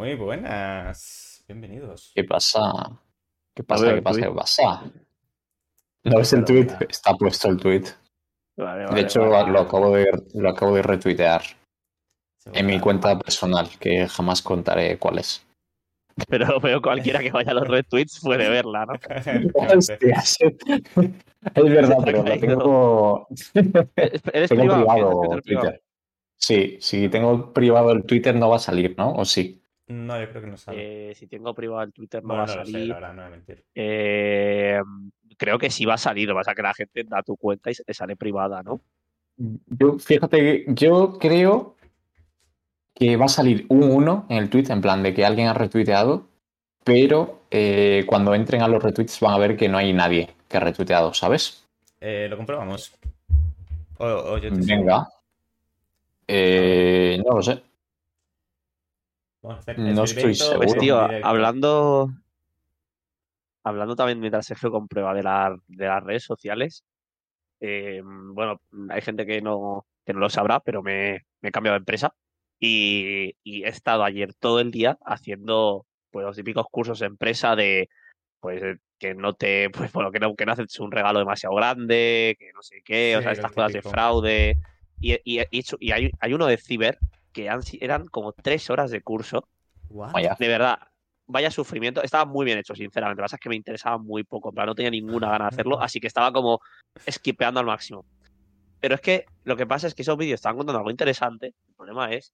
Muy buenas. Bienvenidos. ¿Qué pasa? ¿Qué pasa? ver, ¿Qué pasa? ¿Qué pasa? ¿No ves el tweet? Está puesto el tweet. Vale, De hecho, vale. lo acabo de, lo acabo de retuitear en mi cuenta personal, que jamás contaré cuál es. Pero veo cualquiera que vaya a los retweets puede verla, ¿no? Hostias. Es verdad, pero lo tengo, ¿Eres tengo privado? privado ¿Tienes Twitter privado? Twitter. Sí, si tengo privado el Twitter no va a salir, ¿no? ¿O sí? No, yo creo que no sale. Eh, si tengo privado el Twitter no bueno, va a no lo sé, salir. la verdad, no voy a mentir. Eh, creo que sí va a salir, lo que pasa es que la gente da tu cuenta y se te sale privada, ¿no? Yo, fíjate, yo creo que va a salir un 1 en el tweet, en plan de que alguien ha retuiteado, pero eh, cuando entren a los retweets van a ver que no hay nadie que ha retuiteado, ¿sabes? Eh, lo comprobamos. O, o yo te. Venga. Eh, no lo sé. Vamos a hacer No estoy seguro. Tío, hablando hablando también mientras Sergio comprueba de, la- de las redes sociales, eh, bueno, hay gente que no, que no lo sabrá, pero me, me he cambiado de empresa y, y he estado ayer todo el día haciendo pues los típicos cursos de empresa de pues eh, que no te, pues bueno, que no, que no haces un regalo demasiado grande, que no sé qué, o sea, estas cosas de fraude. Y, y, y hay, hay uno de ciber que han eran como tres horas de curso What? Vaya. de verdad, vaya sufrimiento. Estaba muy bien hecho, sinceramente. Lo que pasa es que me interesaba muy poco. En plan, no tenía ninguna gana de hacerlo, así que estaba como esquipeando al máximo. Pero es que lo que pasa es que esos vídeos estaban contando algo interesante. El problema es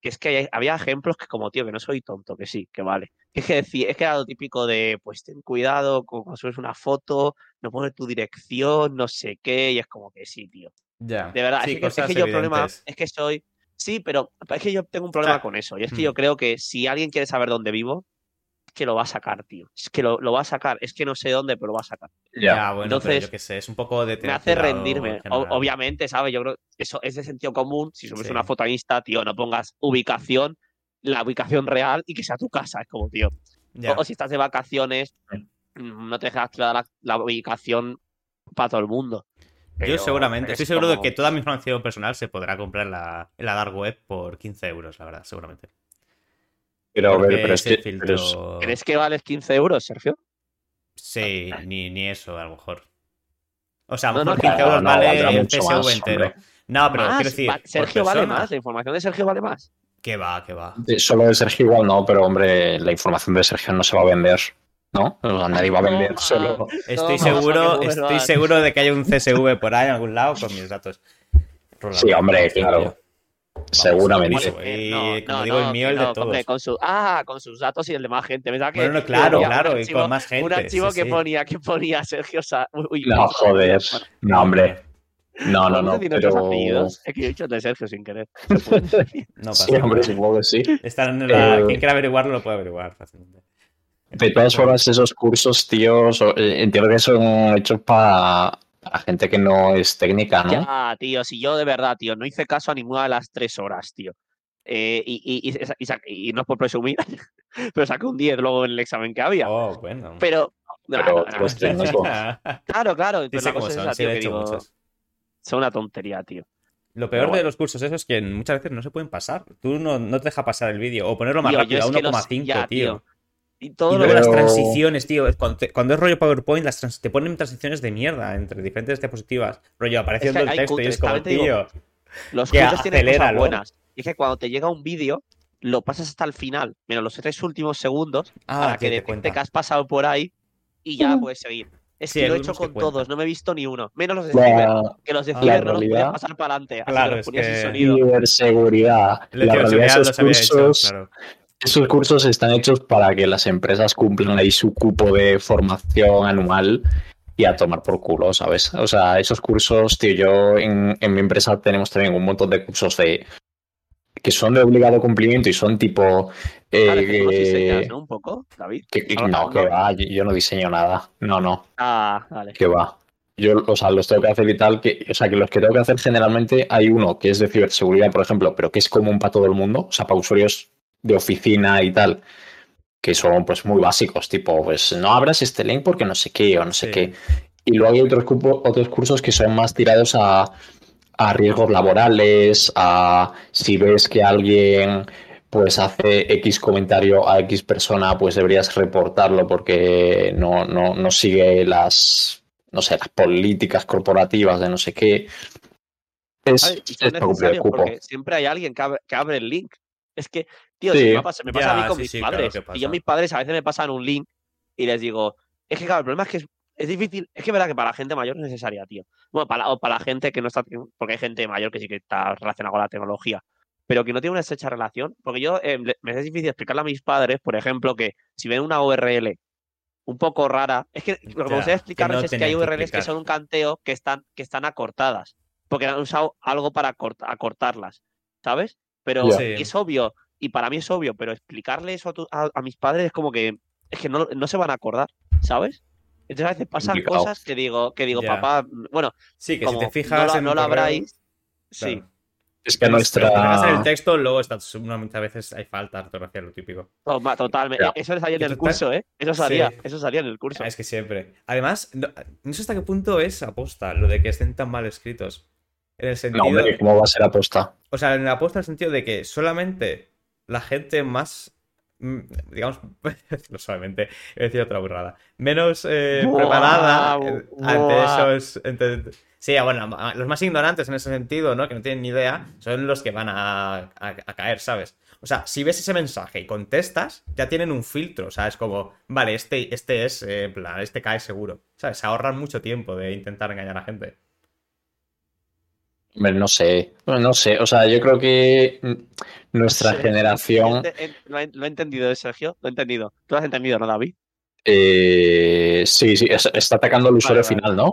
que es que hay- había ejemplos que como, tío, que no soy tonto, que sí, que vale. Es que decía, es que era lo típico de, pues ten cuidado cuando subes una foto, no pones tu dirección, no sé qué, y es como que sí, tío. Ya. De verdad, Sí, es, que, es que yo el problema es que soy. Sí, pero es que yo tengo un problema sea, con eso. Y es que mm. yo creo que si alguien quiere saber dónde vivo, es que lo va a sacar, tío. Es que lo, lo va a sacar. Es que no sé dónde, pero lo va a sacar. Ya, bueno, pero Entonces, yo qué sé, es un poco de Me hace rendirme. O- obviamente, ¿sabes? Yo creo que eso es de sentido común. Si subes Sí. una foto a Insta, tío, no pongas ubicación, la ubicación real y que sea tu casa. Es como, tío. Ya. O, o si estás de vacaciones, mm, no te dejas activar la, la ubicación para todo el mundo. Yo seguramente, es estoy seguro de que toda mi información personal se podrá comprar en la, en la dark web por 15 euros, la verdad, seguramente. Pero, a ver, pero es que. filtro... pero es- ¿Crees que vales 15 euros, Sergio? Sí, ni, ni eso, a lo mejor. O sea, a lo No, no, mejor 15 claro, euros no, vale mucho PSV más, entero. hombre. No, pero Más, quiero decir, va- Sergio vale más, la información de Sergio vale más. Que va, que va. de- Solo de Sergio igual no, pero hombre, la información de Sergio no se va a vender. ¿No? Nadie va a vender No, solo. Estoy seguro, estoy seguro de que hay un CSV por ahí en algún lado con mis datos. Sí, hombre, claro. Seguramente. Vamos, Eh, y no, como no, digo, el mío, el de todos. hombre, con su, ah, con sus datos y el de más gente. Que, Bueno, claro, claro, un y con más gente, Un archivo sí, que sí. ponía, que ponía Sergio Sa... Uy, No, joder. No, hombre. No, no, ¿podemos no. Pero. apellidos? Es que he dicho de Sergio sin querer. No pasa Sí, hombre, nada. supongo que sí. Están en la- Eh, Quien quiera averiguarlo lo puede averiguar fácilmente. De todas formas, esos cursos, tío, so- eh, entiendo que son hechos para para gente que no es técnica, ¿no? Ya, tío, si yo de verdad, tío, no hice caso a ninguna de las tres horas, tío. Eh, y, y, y, y sa- y no es por presumir, pero saqué un 10 luego en el examen que había. Oh, bueno. Pero, Pero, no, no, técnico. claro, claro, Sí pero la cosa es son, esa, sí, tío, he que hecho digo, son una tontería, tío. Lo peor de los cursos esos es que muchas veces no se pueden pasar. Tú no, no te deja pasar el vídeo o ponerlo más Tío, rápido a es que los- 1,5, ya, tío. Y todo Y lo luego las transiciones, tío. Cuando, te- cuando es rollo PowerPoint, las trans- te ponen transiciones de mierda entre diferentes diapositivas. Rollo, apareciendo que el texto y cutres, es como, digo, tío. Los cursos tienen cosas buenas. Y es que cuando te llega un vídeo, lo pasas hasta el final, menos los tres últimos segundos, Ah, para que que te detecte cuenta. que has pasado por ahí y ya puedes seguir. Es Sí, que lo he hecho con todos, no me he visto ni uno. Menos los de Ciber, La que los de la no los podías pasar para adelante. Así Claro, que los es sin que- sonido. ciberseguridad. De La realidad, esos los hecho, cursos, claro. Esos cursos están hechos para que las empresas cumplan ahí su cupo de formación anual y a tomar por culo, ¿sabes? O sea, esos cursos, tío, yo en, en mi empresa tenemos también un montón de cursos de que son de obligado cumplimiento y son tipo eh, Vale. Un poco, David. que- que- no, que va, yo, yo no diseño nada. No, no, Ah, vale. que va. Yo, o sea, los tengo que hacer y tal, que, o sea, que los que tengo que hacer generalmente hay uno que es de ciberseguridad, por ejemplo, pero que es común para todo el mundo, o sea, para usuarios de oficina y tal, que son pues muy básicos, tipo, pues no abras este link porque no sé qué o no sé Sí. qué. Y luego hay otros, otros cursos que son más tirados a, a riesgos laborales, a si ves que alguien pues hace X comentario a X persona, pues deberías reportarlo porque no, no, no sigue las, no sé, las políticas corporativas de no sé qué. Es, ¿sabes? Y son es porque siempre hay alguien que abre, que abre el link. Es que, tío, Sí. si me pasa, me pasa a mí con sí, mis sí, padres. que y yo, mis padres a veces me pasan un link y les digo, es que claro, el problema es que es, es difícil. Es que es verdad que para la gente mayor es necesaria, tío. Bueno, para, la- o para la gente que no está. Porque hay gente mayor que sí que está relacionada con la tecnología. Pero que no tiene una estrecha relación. Porque yo eh, me es difícil explicarle a mis padres, por ejemplo, que si ven una URL un poco rara. Es que lo que me gustaría que explicarles no es que hay que URLs que explicar. son un canteo que están, que están acortadas. Porque han usado algo para acort- acortarlas. ¿Sabes? Pero es obvio. Y para mí es obvio, pero explicarle eso a, tu- a- a mis padres es como que. Es que no, no se van a acordar, ¿sabes? Entonces a veces pasan Complicado. cosas que digo, que digo, papá, bueno, Sí, que como si te no fijas en no lo habráis. Sí. Es que Pero si te fijas en el nuestra. texto, luego está a veces hay falta de ortografía, lo típico. Toma, totalmente. Ya. Eso salía en el curso, ¿eh? Eso salía, Sí. eso salía en el curso. Es que siempre. Además, no, no sé hasta qué punto es aposta lo de que estén tan mal escritos. En el sentido. No, hombre, ¿cómo va a ser aposta? O sea, en la aposta en el sentido de que solamente la gente más. mm, digamos, no solamente, voy a decir otra burrada, menos eh, Buah, preparada eh, ante buah. esos. ante- sí, bueno, los más ignorantes en ese sentido, ¿no? Que no tienen ni idea, son los que van a, a- a caer, ¿sabes? O sea, si ves ese mensaje y contestas, ya tienen un filtro, o sea, es como, vale, este, este es, eh, en plan, este cae seguro, ¿sabes? Se ahorran mucho tiempo de intentar engañar a gente. Hombre, no sé, no sé, o sea, yo creo que nuestra Sí. generación, en- Lo he, lo he entendido, Sergio. Lo he entendido. Tú lo has entendido, ¿no, David? eh, sí, sí, es- está atacando al usuario vale. final, ¿no?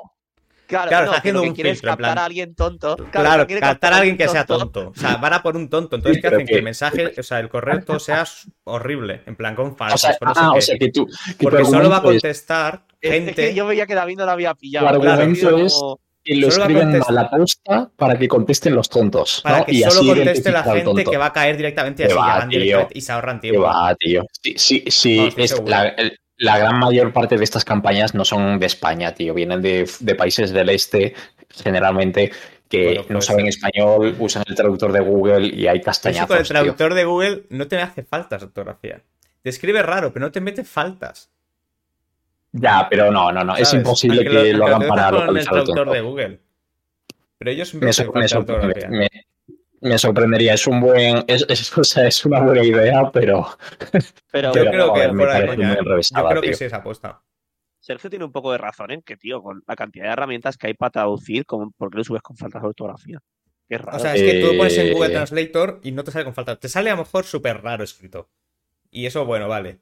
Claro, Claro, no, está haciendo que un quiere es filtro, captar plan- a alguien tonto. Claro, quiere captar a alguien que sea tonto. O sea, van a por un tonto. Entonces, ¿qué hacen? Que el que- mensaje, o sea, el correo todo sea horrible. En plan, con O falsos, sea, con no sé ah, o sea que tú, que Porque solo va a es contestar Es, es gente. que yo veía que David no lo había pillado. Tu Claro, argumento es- como- que lo solo va a escriben a posta para que contesten los tontos, Para ¿no? que y solo así conteste la gente que va a caer directamente y así va, directamente y se ahorran tiempo. va, tío. Sí, sí, sí, No, es la, la gran mayor parte de estas campañas no son de España, tío. Vienen de, de países del este, generalmente, que Bueno, no saben español, usan el traductor de Google y hay castañazos, con el tío. traductor de Google no te hace faltas ortografía. Te escribe raro, pero no te mete faltas. Ya, pero no, no, no. Es imposible que lo, hagan para el localizar al traductor de Google. Pero ellos Me, sor- me falta de sorprende- me- me sorprendería. Es un buen. Es, es- o sea, es una buena idea, pero. Pero Yo creo que joder, me fuera de parece coña, muy ¿eh? enrevesada, Yo creo tío. que sí es aposta. Sergio tiene un poco de razón en que, tío, con la cantidad de herramientas que hay para traducir, como, ¿por qué lo subes con faltas de ortografía? Qué raro. O sea, es que tú lo pones en Google Eh, Translator y no te sale con faltas. Te sale a lo mejor súper raro escrito. Y eso, bueno, vale.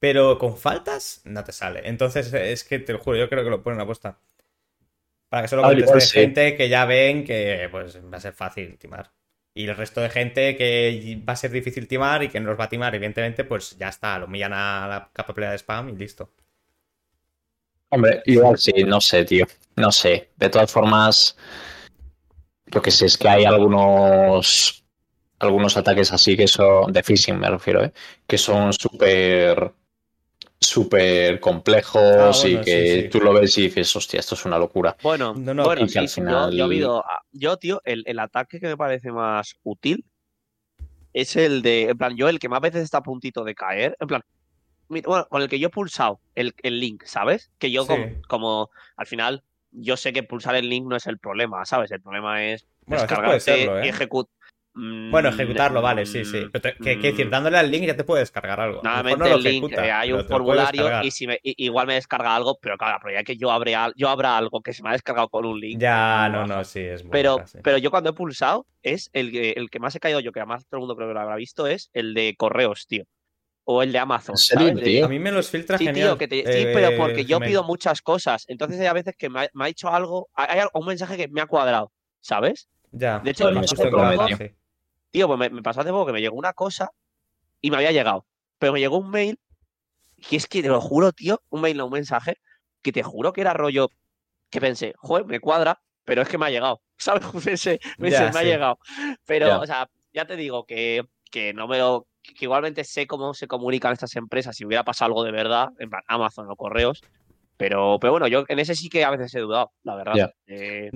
Pero con faltas no te sale. Entonces, es que te lo juro, yo creo que lo ponen a posta. Para que solo A ver, conteste igual sí. gente que ya ven que pues va a ser fácil timar. Y el resto de gente que va a ser difícil timar y que no los va a timar, evidentemente, pues ya está, lo millan a la capacidad de spam y listo. Hombre, igual sí, no sé, tío. No sé. De todas formas, lo que sé es que hay algunos algunos ataques así que son de phishing, me refiero, ¿eh? que son súper súper complejos Ah, bueno, y que sí, sí. tú lo ves y dices, hostia, esto es una locura. Bueno, No, no, bueno, sí, al yo- final- yo, ah, yo, tío, el, el ataque que me parece más útil es el de, en plan, yo el que más veces está a puntito de caer, en plan, mira, bueno, con el que yo he pulsado el, el link, ¿sabes? Que yo Sí. como, como, al final, yo sé que pulsar el link no es el problema, ¿sabes? El problema es Bueno, descargarte serlo, ¿eh? y ejecutar. Bueno, ejecutarlo, vale, sí, sí. Pero te- que, que decir, dándole al link ya te puede descargar algo. Nuevamente no el link, ejecuta, eh, hay un formulario y si me, igual me descarga algo, pero claro, pero ya que yo, abre al- yo abra algo que se me ha descargado con un link. Ya, no, baja. no, sí, es muy Pero, sí. pero yo cuando he pulsado, es el que, el que más he caído yo, que además todo el mundo creo que lo habrá visto, es el de correos, tío. O el de Amazon. ¿En serio, tío? A mí me los filtra Sí, genial. tío, que te- sí, eh, pero porque yo pido muchas cosas. Entonces hay a veces que me ha, me ha dicho algo, hay un mensaje que me ha cuadrado, ¿sabes? Ya. De hecho, poco- prometió. sí. Tío, pues me, me pasó hace poco que me llegó una cosa y me había llegado. Pero me llegó un mail, y es que te lo juro, tío, un mail, no un mensaje, que te juro que era rollo que pensé, joder, me cuadra, pero es que me ha llegado. ¿Sabes? Pensé, pensé, Ya, me ha llegado. Pero, Ya. o sea, ya te digo que, que no me lo. que igualmente sé cómo se comunican estas empresas si hubiera pasado algo de verdad, en plan Amazon o correos. Pero, pero bueno, yo en ese sí que a veces he dudado, la verdad. Ya. Eh.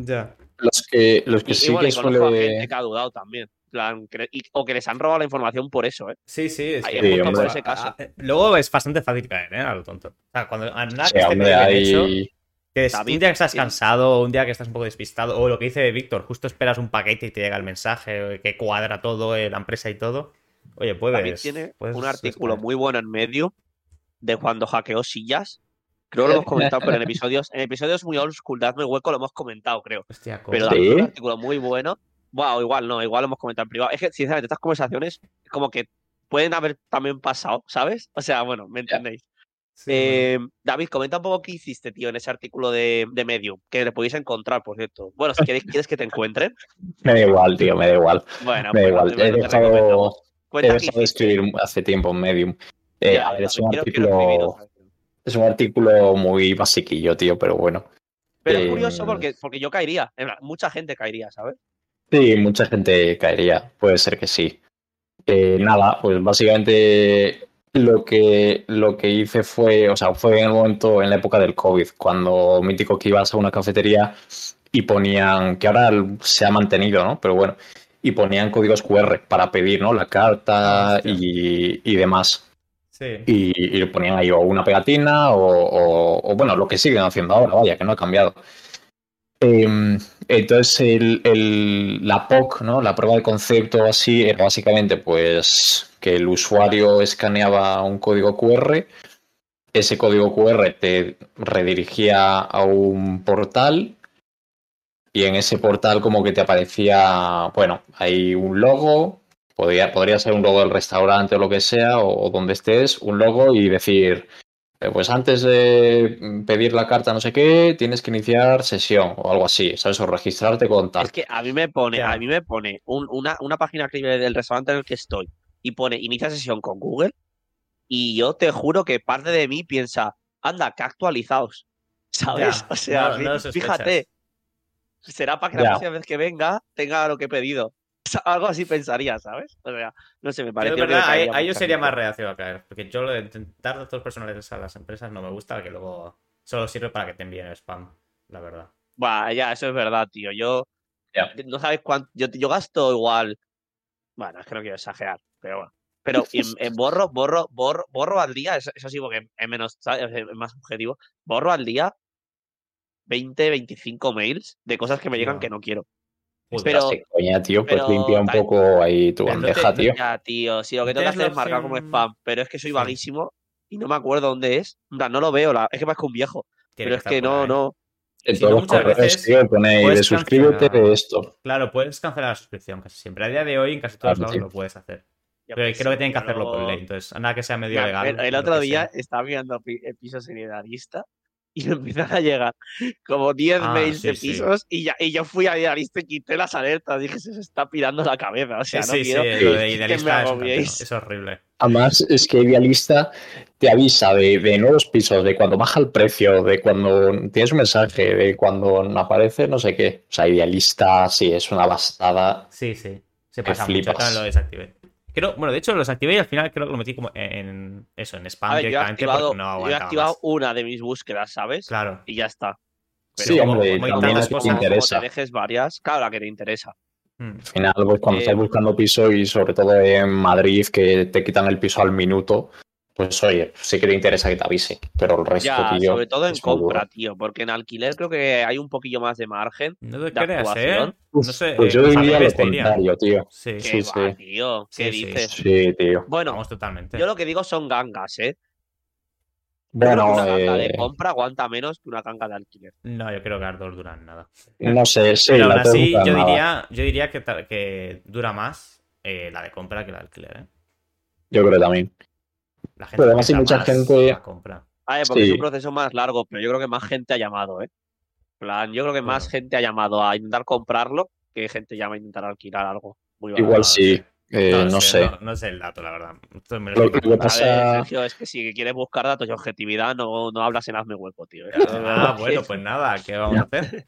Los que, los que y, y sí bueno, que y conozco a suele. gente que ha dudado también. Plan, que- y- o que les han robado la información por eso, ¿eh? Sí, sí, es Ahí es por ese caso. Luego es bastante fácil caer, ¿eh? A lo tonto. O sea, cuando a nada Sí, que esté hombre, bien hay... hecho, que es David, un día que estás cansado, o un día que estás un poco despistado, o lo que dice Víctor, justo esperas un paquete y te llega el mensaje, que cuadra todo, eh, la empresa y todo. Oye, puedes. David tiene puedes un artículo muy bueno en medio de cuando hackeó sillas. Creo que lo hemos comentado, pero en episodios, en episodios muy old school, dadme hueco, lo hemos comentado, creo. Hostia, Pero ¿cómo? David tiene un artículo muy bueno. Wow, igual no, igual lo hemos comentado en privado. Es que, sinceramente, estas conversaciones como que pueden haber también pasado, ¿sabes? O sea, bueno, ¿me entendéis? Sí, Eh, David, comenta un poco qué hiciste, tío, en ese artículo de, de Medium, que le podéis encontrar, por cierto. Bueno, si queréis, quieres que te encuentren. Me da igual, tío, me da igual. Bueno, Me da pues igual. He dejado, he dejado de escribir hace tiempo en Medium. Eh, Ya, a ver, yo es un quiero- artículo, es un artículo muy basiquillo, tío, pero bueno. Pero es Eh, curioso porque, porque yo caería. mucha gente caería, ¿sabes? Sí, mucha gente caería, puede ser que sí. Eh, nada, pues básicamente lo que, lo que hice fue, o sea, fue en el momento, en la época del COVID, cuando mítico que ibas a una cafetería y ponían, que ahora se ha mantenido, ¿no? Pero bueno, y ponían códigos QR para pedir, ¿no? La carta Ah, y, y demás. Sí. Y, y ponían ahí o una pegatina o, o- o, bueno, lo que siguen haciendo ahora, vaya, que no ha cambiado. Em, entonces, el, el- la POC, ¿no? La prueba de concepto así, era básicamente pues que el usuario escaneaba un código QR, ese código QR te redirigía a un portal y en ese portal como que te aparecía, bueno, hay un logo, podría, podría ser un logo del restaurante o lo que sea, o, o donde estés, un logo y decir, pues antes de pedir la carta no sé qué, tienes que iniciar sesión o algo así, ¿sabes? O registrarte con tal. Es que a mí me pone, a mí me pone un- una, una página creíble del restaurante en el que estoy y pone inicia sesión con Google y yo te juro que parte de mí piensa, anda, que actualizados. ¿Sabes? Ya, o sea, no- no fíjate, será para que Ya. la próxima vez que venga tenga lo que he pedido. Algo así pensaría, ¿sabes? O sea, no sé, me parece que verdad, sería más reacio a caer. Porque yo lo de intentar datos personales a las empresas no me gusta, que luego solo sirve para que te envíen spam, la verdad. Buah, ya, eso es verdad, tío. Yo, Ya. no sabes cuánto, yo, yo gasto igual, bueno, es que no quiero exagerar, pero bueno. Pero en, en borro, borro, borro, borro al día, eso, eso sí, porque es menos, ¿sabes? es más objetivo, borro al día 20, 25 mails de cosas que me llegan que no quiero. Joder, Pero- coña, tío, pues pero limpia un poco ahí tu no te- bandeja, no- tío. Ya, tío, sí, lo que tengo que hacer es marcar como spam, pero es que soy vaguísimo y no me acuerdo dónde es. No lo veo, la- es que parezco un viejo, tiene pero es que no, ahí. no. En Si todos no, los muchas correos, veces tío, pone de puedes suscríbete de esto. Claro, puedes cancelar la suscripción casi siempre. A día de hoy, en casi todos Claro, lados tío. lo puedes hacer. yo Pero qué creo que tienen que hacerlo por ley. Entonces, nada que sea medio Mira, legal. el, el otro día sea. estaba mirando eh, pisos en Idealista y me empiezan a llegar como 10 Ah, mails sí, de sí. pisos y, ya, y yo fui a Idealista y quité las alertas. Dije, se, está pirando la cabeza. O sea, Sí, no sí, quiero. sí, lo de que me idealista es, es horrible. Además, es que Idealista te avisa de, de nuevos pisos, de cuando baja el precio, de cuando tienes un mensaje, de cuando aparece no sé qué. O sea, Idealista sí es una bastada. Sí, sí. Se Que pasa mucho. lo desactivé. Creo, bueno, de hecho lo desactivé y al final creo que lo metí como en eso, en spam ver, yo he directamente activado, porque no yo he aguantaba activado más. una de mis búsquedas, ¿sabes? Claro. Y ya está. Pero sí, como- hombre, como hay también tantas que te cosas, como te interesa. Como te dejes varias, claro, la que te interesa. Mm. Al final, pues cuando Eh, estás buscando piso y sobre todo en Madrid, que te quitan el piso al minuto, pues oye, sí que te interesa que te avise. Pero el resto, Ya, tío, sobre todo en duro. compra, tío. Porque en alquiler creo que hay un poquillo más de margen. No te de creas, ¿eh? actuación. Uf, No sé. Pues eh, yo diría lo contrario, tío. Sí, ¿Qué Sí, va, sí. tío? ¿Qué Sí, sí. dices? Sí, tío. Bueno, vamos totalmente. yo lo que digo son gangas, ¿eh? Yo creo que Bueno, una ganga de eh, compra aguanta menos que una ganga de alquiler. No, yo creo que las dos duran nada. no sé, sí, Pero la aún así, yo nada. diría, yo diría que, que dura más eh, la de compra que la de alquiler, ¿eh? Yo creo también. La gente Pero además hay mucha gente- la compra. Ver, porque es un proceso más largo, pero yo creo que más gente ha llamado, ¿eh? En plan, yo creo que más Bueno. gente ha llamado a intentar comprarlo que gente llama a intentar alquilar algo. Muy barato. Igual sí, eh, no, sé. No, no sé el dato, la verdad. Esto me lo Lo- lo que A ver, pasa- Sergio, es que si quieres buscar datos y objetividad, no, no hablas en hazme hueco, tío. Ah, bueno, pues nada, ¿qué vamos a hacer?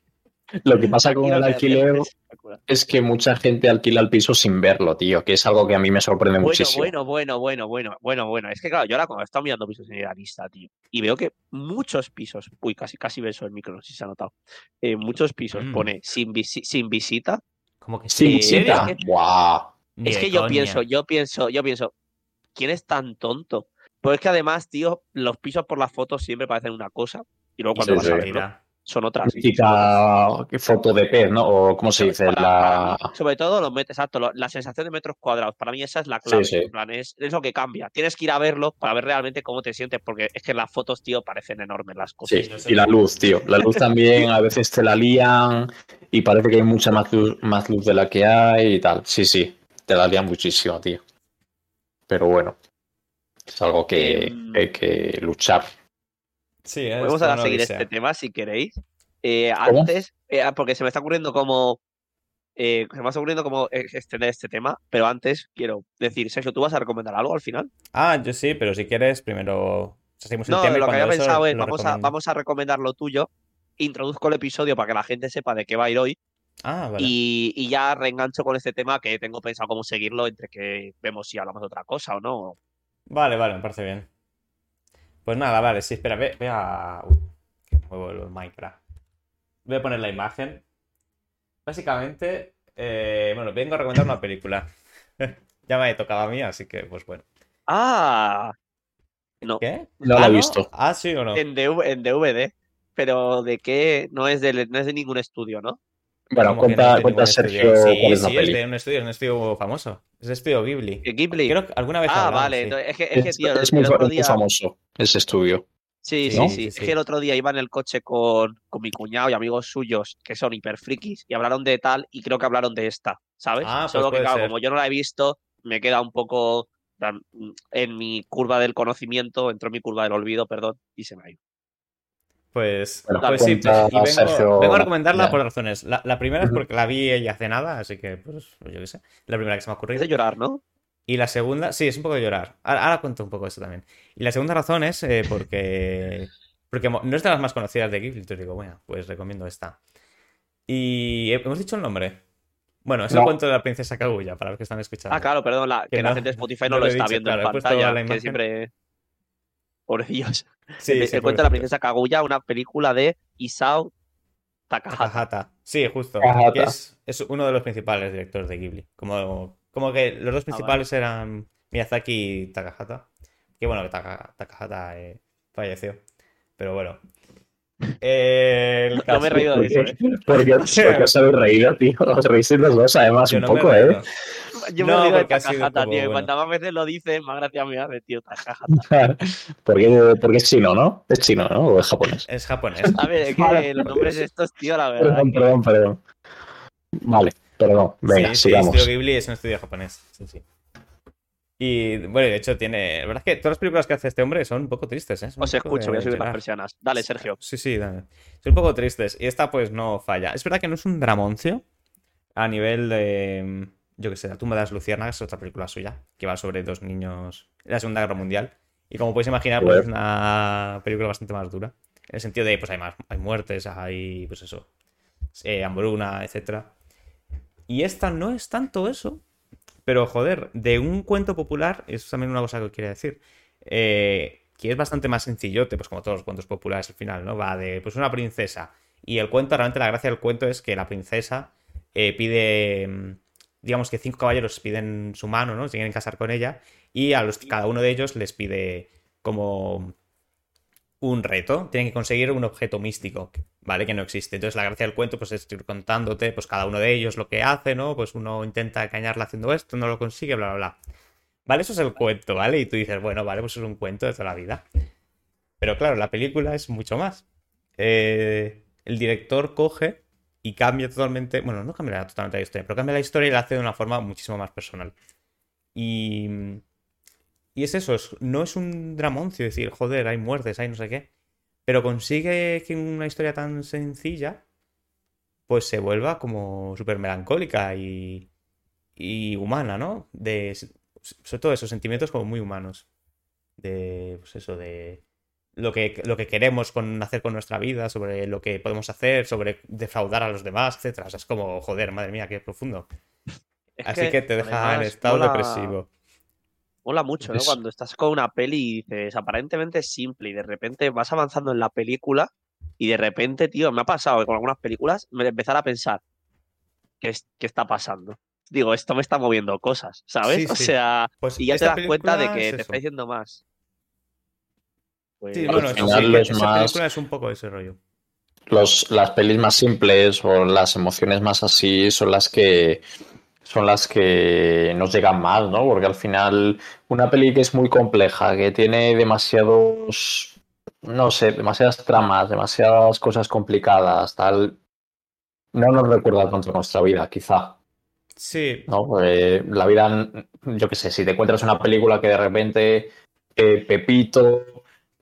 Lo que pasa con el alquiler es que mucha gente alquila el piso sin verlo, tío, que es algo que a mí me sorprende Bueno, muchísimo. bueno, bueno, bueno, bueno, bueno, bueno. Es que claro, yo ahora cuando he estado mirando pisos en Idealista, tío, y veo que muchos pisos, uy, casi casi beso el micro, no sé si se ha notado. eh, muchos pisos Mm. pone sin, visi- sin visita. Como que Sin Eh, visita. es que- ¡Guau! Ni es que yo pienso, yo pienso, yo pienso, ¿quién es tan tonto? Pues es que además, tío, los pisos por las fotos siempre parecen una cosa y luego cuando Sí, vas sí. a verlo. Son otras. Típica foto de pez, ¿no? O cómo se dice, Para- la... para sobre todo los metros, exacto, lo- la sensación de metros cuadrados. Para mí esa es la clave. sí. en plan, es, es lo que cambia. Tienes que ir a verlo para ver realmente cómo te sientes, porque es que las fotos, tío, parecen enormes las cosas. Sí, y la luz, tío. La luz también a veces te la lían y parece que hay mucha más luz, más luz de la que hay y tal. Sí, sí, te la lían muchísimo, tío. Pero bueno, es algo que Em, hay que luchar. Sí, es Podemos toda ahora una seguir odisea. este tema si queréis. Eh, antes, eh, ah, porque se me está ocurriendo como. eh, se me está ocurriendo como extender este tema, pero antes quiero decir, Sergio, ¿tú vas a recomendar algo al final? Ah, yo sí, pero si quieres, primero seguimos el No, tema y lo que había pensado es, vamos a, vamos a recomendar lo tuyo, introduzco el episodio para que la gente sepa de qué va a ir hoy Ah, vale. y, y ya reengancho con este tema que tengo pensado cómo seguirlo entre que vemos si hablamos de otra cosa o no. Vale, vale, me parece bien. Pues nada, vale, sí, espera, ve, ve a. Uy, que muevo el Minecraft. Voy a poner la imagen. Básicamente, eh, bueno, vengo a recomendar una película. ya me tocaba a mí, así que, pues bueno. Ah, no, ¿Qué? No la Ah, he visto. Ah, sí o no. en, DV en DVD, pero de qué no es de, no es de ningún estudio, ¿no? Bueno, ¿Cómo que no cuenta, cuenta Sergio? Sí, cuál es la sí, peli. es de un estudio, es un estudio famoso. Es de estudio Ghibli. ¿De Ghibli? Creo que alguna vez Ah, hablamos, vale, sí. entonces, es que, es que, Es, tío, el, es muy, el otro famoso ese estudio. Sí, sí, ¿no? sí. Sí, Es que el otro día iba en el coche con, con mi cuñado y amigos suyos que son hiper frikis y hablaron de tal y creo que hablaron de esta, ¿sabes? Ah, pues Solo que, puede claro, ser. como yo no la he visto, me queda un poco en mi curva del conocimiento, entró en mi curva del olvido, perdón, y se me ha ido. Pues, Bueno, pues sí, y vengo, Sergio, vengo a recomendarla ya. por razones. La, la primera es porque la vi ella hace nada, así que, pues, yo qué sé. La primera que se me ha Es de llorar, ¿no? Y la segunda, sí, es un poco de llorar. Ahora, ahora cuento un poco esto también. Y la segunda razón es eh, porque, porque no es de las más conocidas de Ghibli. Entonces digo, bueno, pues recomiendo esta. Y hemos dicho el nombre. Bueno, es el No. cuento de la princesa Kaguya, para los que están escuchando. Ah, claro, perdón, la, Que que la gente de Spotify no no, lo está dicho, viendo claro, en pantalla, la que siempre... El, sí, el cuento de la princesa Kaguya, una película de Isao Takahata. Takahata. Sí, justo. Takahata. Que es, es uno de los principales directores de Ghibli. Como, como que los dos principales eran Miyazaki y Takahata. Que bueno, que Taka- Takahata eh, falleció. Pero bueno. Eh, el No me he reído de eso, ¿eh? Porque, porque os habéis reído, tío. Os reís los dos, además, Yo un no poco, ¿eh? Yo me No, he reído de Takahata, como, tío. y bueno. Cuantas más veces lo dices, más gracia me hace, tío, Takahata. porque, porque es chino, ¿no? Es chino, ¿no? O es japonés. Es japonés. A ver, es Vale. que los nombres estos, tío, la verdad. Perdón, perdón, perdón. Vale, perdón. Venga, sí, sí, sigamos. Estudio Ghibli es un estudio japonés. Sí, sí. Y bueno, de hecho tiene. La verdad es que todas las películas que hace este hombre son un poco tristes, ¿eh? Son Os escucho, voy a subir las persianas. Dale, Sergio. Sí, sí, dale. Son un poco tristes. Y esta, pues, no falla. Es verdad que no es un dramoncio a nivel de. Yo qué sé, La tumba de las luciérnagas es otra película suya, que va sobre dos niños la Segunda Guerra Mundial. Y como podéis imaginar, pues es una película bastante más dura. En el sentido de, pues, hay más, hay muertes, hay, pues eso, eh, hambruna, etcétera. Y esta no es tanto eso. Pero, joder, de un cuento popular, eso es también una cosa que quería decir. eh, que es bastante más sencillote, pues como todos los cuentos populares al final, ¿no? Va de, pues una princesa. Y el cuento, realmente la gracia del cuento es que la princesa eh, pide, mm, digamos que cinco caballeros piden su mano, ¿no? Se quieren casar con ella. Y a los, cada uno de ellos les pide como un reto. Tienen que conseguir un objeto místico, ¿vale? Que no existe. Entonces la gracia del cuento pues es ir contándote pues cada uno de ellos lo que hace, ¿no? Pues uno intenta engañarla haciendo esto, no lo consigue, bla, bla, bla. ¿Vale? Eso es el cuento, ¿vale? Y tú dices, bueno, vale, pues es un cuento de toda la vida. Pero claro, la película es mucho más. Eh, el director coge y cambia totalmente, bueno, no cambia totalmente la historia, pero cambia la historia y la hace de una forma muchísimo más personal. Y, y es eso, es- no es un dramoncio decir, joder, hay muertes, hay no sé qué, pero consigue que una historia tan sencilla pues se vuelva como súper melancólica y, y humana, ¿no? De, sobre todo esos sentimientos como muy humanos. De, pues eso, de lo que, lo que queremos con, hacer con nuestra vida, sobre lo que podemos hacer, sobre defraudar a los demás, etcétera. O sea, es como, joder, madre mía, qué profundo. Es Así que, te deja en estado mola- depresivo. Mola mucho, ¿no? Es- Cuando estás con una peli y dices, aparentemente es simple y de repente vas avanzando en la película y de repente, tío, me ha pasado que con algunas películas me empezar a pensar, ¿qué, es- qué está pasando? digo, esto me está moviendo cosas, ¿sabes? Sí, O sí. sea, Pues y ya te das cuenta de que es te está diciendo más. Pues, Sí, Al bueno, eso sí, es esa más- película es un poco ese rollo. Los, las pelis más simples o las emociones más así son las que son las que nos llegan más, ¿no? Porque al final una peli que es muy compleja, que tiene demasiados, no sé, demasiadas tramas, demasiadas cosas complicadas, tal, no nos recuerda tanto nuestra vida, quizá. Sí, ¿no? Porque la vida, yo qué sé, si te encuentras una película que de repente eh, Pepito,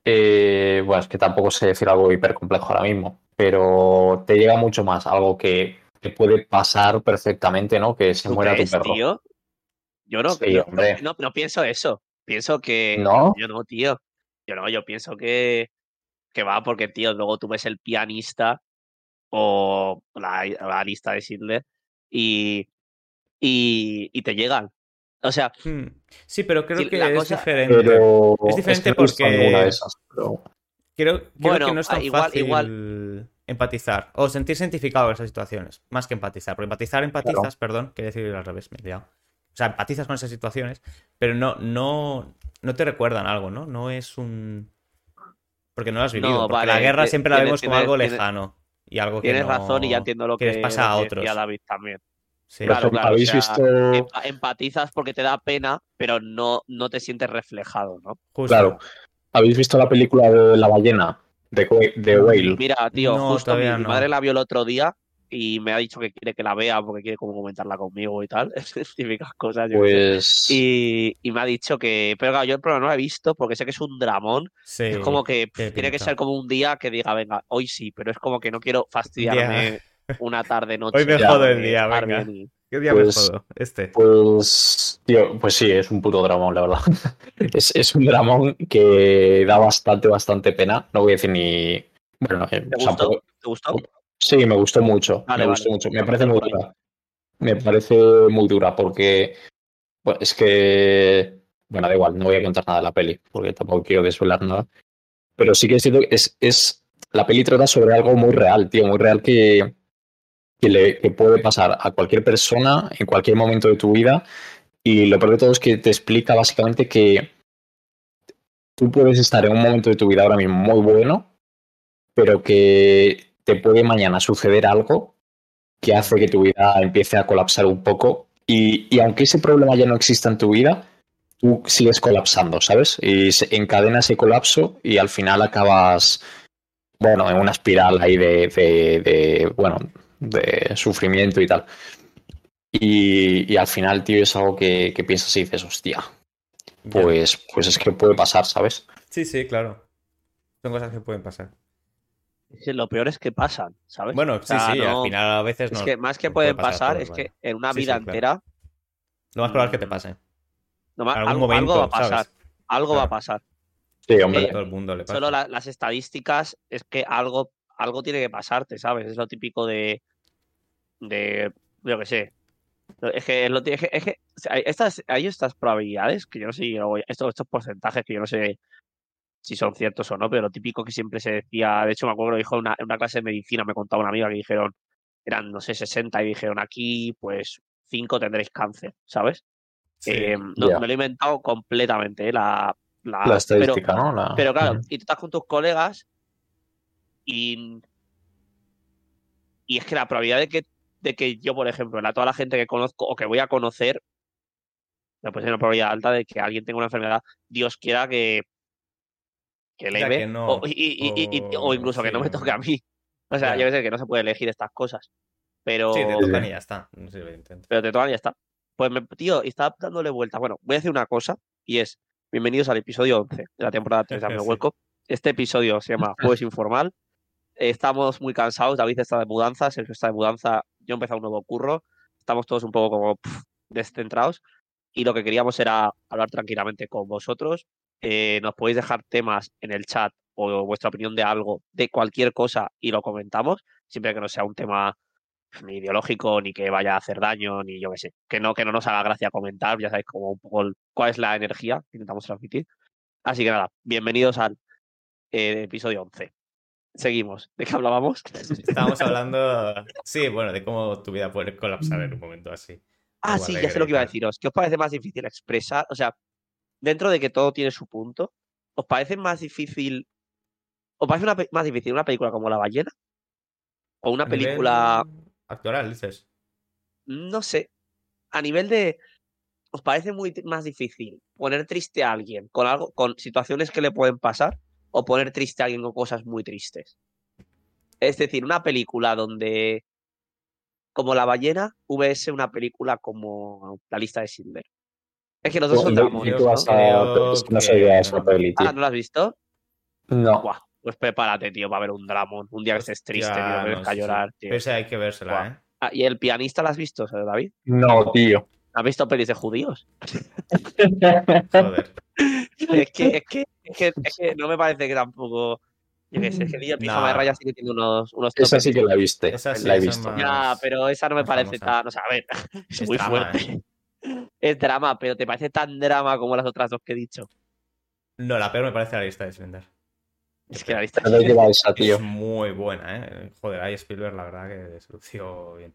eh, bueno, es que tampoco sé decir algo hiper complejo ahora mismo, pero te llega mucho más algo que te puede pasar perfectamente, ¿no? Que se ¿tú muera tu perro. tío? Yo no, Sí, no, hombre. no, no pienso eso. Pienso que. ¿No? Yo no, tío. Yo no, yo pienso que, que va porque, tío, luego tú ves el pianista o la, la lista de Schindler y, y, y te llegan. O sea, hmm. sí, pero creo que la es cosa- diferente. Pero Es diferente que he visto porque- esas, pero- Creo, creo Bueno, que no es ah, tan igual- fácil igual- empatizar o sentirse identificado con esas situaciones, más que empatizar. Porque empatizar, empatizas, Claro. perdón, quiere decir al revés, me he liado. O sea, empatizas con esas situaciones, pero no, no, no te recuerdan algo, ¿no? No es un. Porque no lo has vivido. No, porque vale, la guerra siempre la tienes- vemos como tienes- algo lejano. Y algo que tienes no- razón y ya entiendo lo que, les pasa a otros. decía David también. Sí. Claro, claro, o ¿Habéis sea, visto? Empa- empatizas porque te da pena, pero no, no te sientes reflejado, ¿no? Justo. Claro. ¿Habéis visto la película de la ballena? De, Wh- de Whale. Mira, tío, No, justo mi, madre la vio el otro día y me ha dicho que quiere que la vea porque quiere como comentarla conmigo y tal. Es típicas cosas. yo. Pues. Y, y me ha dicho que. Pero claro, yo el programa no lo he visto porque sé que es un dramón. Sí, Es como que pff, tiene que ser como un día que diga, venga, hoy sí, pero es como que no quiero fastidiarme una tarde, noche. Hoy me jodo el día, venga. y- ¿Qué día Pues- me jodo? Este. Pues, tío, pues sí, es un puto dramón, la verdad. Es, es un dramón que da bastante, bastante pena. No voy a decir ni. Bueno, eh, ¿Te o sea, gustó? poco- ¿Te gustó? sí, me gustó mucho. Vale, me vale. gustó mucho. Me parece muy dura. Me parece muy dura porque. Bueno, es que. Bueno, da igual, no voy a contar nada de la peli porque tampoco quiero desvelar nada. Pero sí que es cierto que es, es. La peli trata sobre algo muy real, tío, muy real que. Que, le, que puede pasar a cualquier persona en cualquier momento de tu vida y lo peor de todo es que te explica básicamente que tú puedes estar en un momento de tu vida ahora mismo muy bueno, pero que te puede mañana suceder algo que hace que tu vida empiece a colapsar un poco. Y, y aunque ese problema ya no exista en tu vida, tú sigues colapsando, ¿sabes? Y se encadena ese colapso y al final acabas, bueno, en una espiral ahí de, de, de, bueno, de sufrimiento y tal. Y, y al final, tío, es algo que, que piensas y dices, hostia, pues, pues es que puede pasar, ¿sabes? Sí, sí, claro. Son cosas que pueden pasar. Es que lo peor es que pasan, ¿sabes? Bueno, O sí, sea, sí, no- al final a veces no. Es que más que puede pueden pasar es que en una Sí, vida sí, claro. entera Lo más probable es que te pase. no algún algo, momento, algo va a pasar. ¿sabes? Algo va a pasar. Sí, hombre. Eh, todo el mundo le pasa. Solo la- las estadísticas es que algo, algo tiene que pasarte, ¿sabes? Es lo típico de. De. yo qué sé. Es que, es lo, es que, es que o sea, hay, estas, hay estas probabilidades que yo no sé, estos, estos porcentajes que yo no sé si son ciertos o no, pero lo típico que siempre se decía, de hecho me acuerdo que dijo una- una clase de medicina, me contaba una amiga que dijeron, eran, no sé, 60 y dijeron aquí, pues 5 tendréis cáncer, ¿sabes? Sí. Eh, no, me lo he inventado completamente, ¿eh? la, la, La pero- estadística, ¿no? La- pero claro, y tú estás con tus colegas y, y es que la probabilidad de que, de que yo, por ejemplo, a toda la gente que conozco o que voy a conocer, me puede ser una probabilidad alta de que alguien tenga una enfermedad, Dios quiera que, que leve, que no, o, y- y- y- y- o o- incluso que no me toque a mí. O sea, ya. yo sé que no se puede elegir estas cosas, pero, Sí, te tocan y ya está. No de intento. pero te tocan y ya está. Pues, me, tío, estaba dándole vueltas. Bueno, voy a decir una cosa y es, bienvenidos al episodio 11 de la temporada 3 de Sí. Hueco. Este episodio se llama Jueves Informal. Estamos muy cansados, David está de mudanza, Sergio está de mudanza, yo he empezado un nuevo curro, estamos todos un poco como descentrados y lo que queríamos era hablar tranquilamente con vosotros. Eh, nos podéis dejar temas en el chat o vuestra opinión de algo, de cualquier cosa y lo comentamos, siempre que no sea un tema ni ideológico, ni que vaya a hacer daño, ni yo qué sé, que no, que no nos haga gracia comentar, ya sabéis como un poco cuál es la energía que intentamos transmitir. Así que nada, bienvenidos al eh, episodio 11. Seguimos. ¿De qué hablábamos? Estábamos hablando, sí, bueno, de cómo tu vida puede colapsar en un momento así. Ah, sí, ya sé lo que iba a deciros. ¿Qué os parece más difícil expresar? O sea, dentro de que todo tiene su punto, ¿os parece más difícil. ¿Os parece una más difícil una película como La ballena? ¿O una película, Actoral, dices. no sé, a nivel de. ¿Os parece muy más difícil poner triste a alguien con algo, con situaciones que le pueden pasar? ¿O poner triste a alguien con cosas muy tristes? Es decir, una película donde. Como La ballena, vs una película como La lista de Schindler. Es que los dos son ¿no? vas a- es que no que esa no. peli, tío. Ah, ¿no lo has visto? No. Buah, pues prepárate, tío, para ver un dramón. Un día que estés triste, Ya, tío, que no a sí. llorar, tío. Pero esa hay que vérsela, Buah. ¿eh? Ah, ¿Y el pianista lo has visto, ¿sabes, David? No, tío. ¿Has visto pelis de judíos? Joder. es, que, es, que, es, que, es que no me parece que tampoco. Yo qué sé, es que pijama de No. rayas sí que tiene unos, unos Esa sí que la viste. Esa sí, la he visto. más- Ya, pero esa no me parece tan. O sea, a ver, es, Es muy drama, fuerte. Es drama, pero ¿te parece tan drama como las otras dos que he dicho? No, la peor me parece la lista de Slender. Es que la lista. Esa, tío. Es muy buena, ¿eh? Joder, ahí Spielberg, la verdad que se lució bien.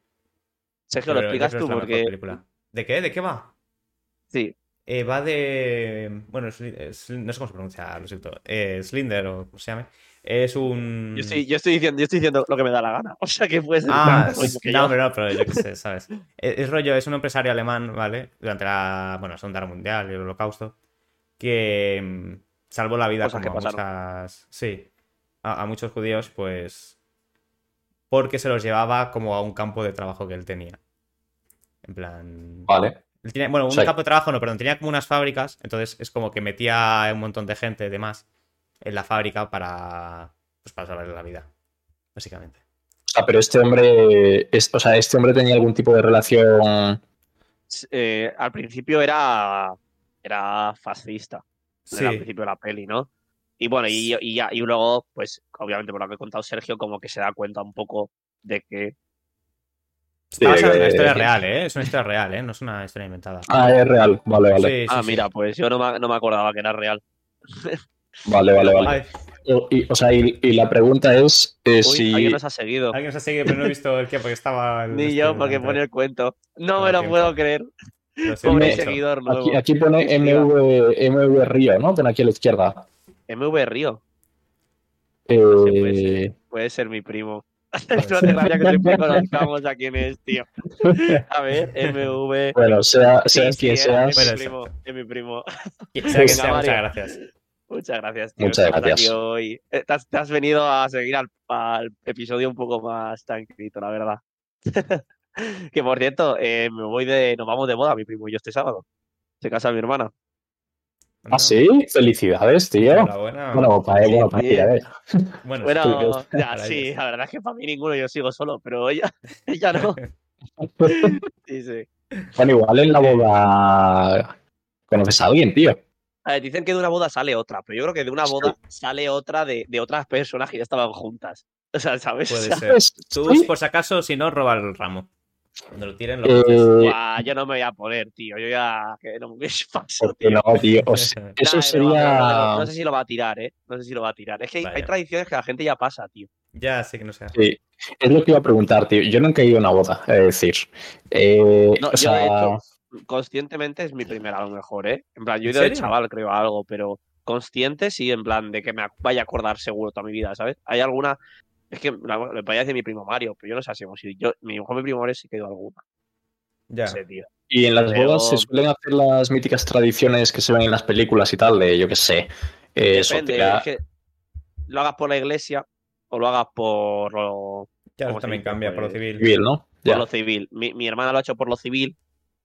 Sergio, lo explicas tú porque. ¿De qué? ¿De qué va? Sí, Eh, va de. Bueno, no sé cómo se pronuncia, lo siento. Eh, Slinder, o como se llame. Es un. yo estoy, yo, estoy diciendo, yo estoy diciendo lo que me da la gana. O sea, que puede ser. Ah, mismo que no, yo. hombre, no, pero yo qué sé, ¿sabes? Es, es rollo, es un empresario alemán, ¿vale? Durante la, bueno, Segunda Guerra Mundial y el Holocausto, que mm, salvó la vida que como a muchas, sí, a, a muchos judíos, pues, porque se los llevaba como a un campo de trabajo que él tenía. En plan, Vale. Él tenía- bueno, un Sí. campo de trabajo no, perdón, tenía como unas fábricas, entonces es como que metía un montón de gente de más en la fábrica para, pues, para salvarle la vida, básicamente. O sea, pero este hombre. es- o sea, este hombre tenía algún tipo de relación. eh, al principio era, era fascista. Sí. Al principio de la peli, ¿no? Y bueno, y, y, ya, y luego, pues, obviamente por lo que ha contado Sergio, como que se da cuenta un poco de que. Está basada en una historia real, ¿eh? Es una historia real, ¿eh? No es una historia inventada. Ah, es real. Vale, vale. Sí, sí, ah, sí. mira, pues yo no me, no me acordaba que era real. Vale, vale, vale. Y, o sea, y, y la pregunta es eh, Uy, si. alguien nos ha seguido. alguien se ha seguido, pero no he visto el que porque estaba. el Ni este yo, porque pone el cuento. No Todo me lo tiempo. puedo creer. Pobre seguidor nuevo. Aquí, aquí pone. MV, MV Río, ¿no? Pone aquí a la izquierda. MV Río. Eh, puede ser. Puede ser mi primo. no hace gracia que siempre conozcamos a quién es, tío. A ver, MV. bueno, sea, Sí, sí, quien es, seas. es mi primo. Es mi primo. Sea que muchas gracias. Muchas gracias, tío. Muchas gracias. hoy. Eh, Te has, te has venido a seguir al, al episodio un poco más tranquilito, la verdad. que por cierto, eh, me voy de. Nos vamos de boda, mi primo y yo este sábado. Se casa mi hermana. Ah, sí, felicidades, tío. Enhorabuena. Bueno, para Sí, bueno, para eh. Bueno, Bueno, sí. ya Para sí, ellos. la verdad es que para mí ninguno yo sigo solo, pero ella, ella no. Sí, sí. Bueno, igual en la boda conoces a alguien, tío. A ver, dicen que de una boda sale otra, pero yo creo que de una boda sale otra de, de otras personas que ya estaban juntas. O sea, ¿sabes? Puede ser. Tú, sí. por si acaso, si no, roba el ramo. Cuando lo tiren, lo Eh, yo no me voy a poner, tío. Yo ya. Que no me paso, porque tío. no, tío. O sea, eso Nah, no, sería. no sé si lo va a tirar, ¿eh? No sé si lo va a tirar. Es que hay, tradiciones que la gente ya pasa, tío. Ya, sí que no sé. Sí, es lo que iba a preguntar, tío. Yo nunca he ido a una boda, es decir. eh, No, o yo sea, de hecho, conscientemente es mi primera a lo mejor, ¿eh? En plan, yo he ¿En ido de chaval, creo, a algo, pero consciente sí, en plan, de que me vaya a acordar seguro toda mi vida, ¿sabes? Hay alguna. Es que le podía decir mi primo Mario, pero yo no sé si hemos ido. Yo, mi mejor mi primo Mario sí que he ido alguna. Ya. No sé, tío. y en las pero- bodas se suelen hacer las míticas tradiciones que se ven en las películas y tal, de yo qué sé. eh, eso, Depende, es que lo hagas por la iglesia o lo hagas por lo, Ya ¿Cómo se también dice? cambia por lo civil. civil, ¿no? por Ya. lo civil. Mi, mi hermana lo ha hecho por lo civil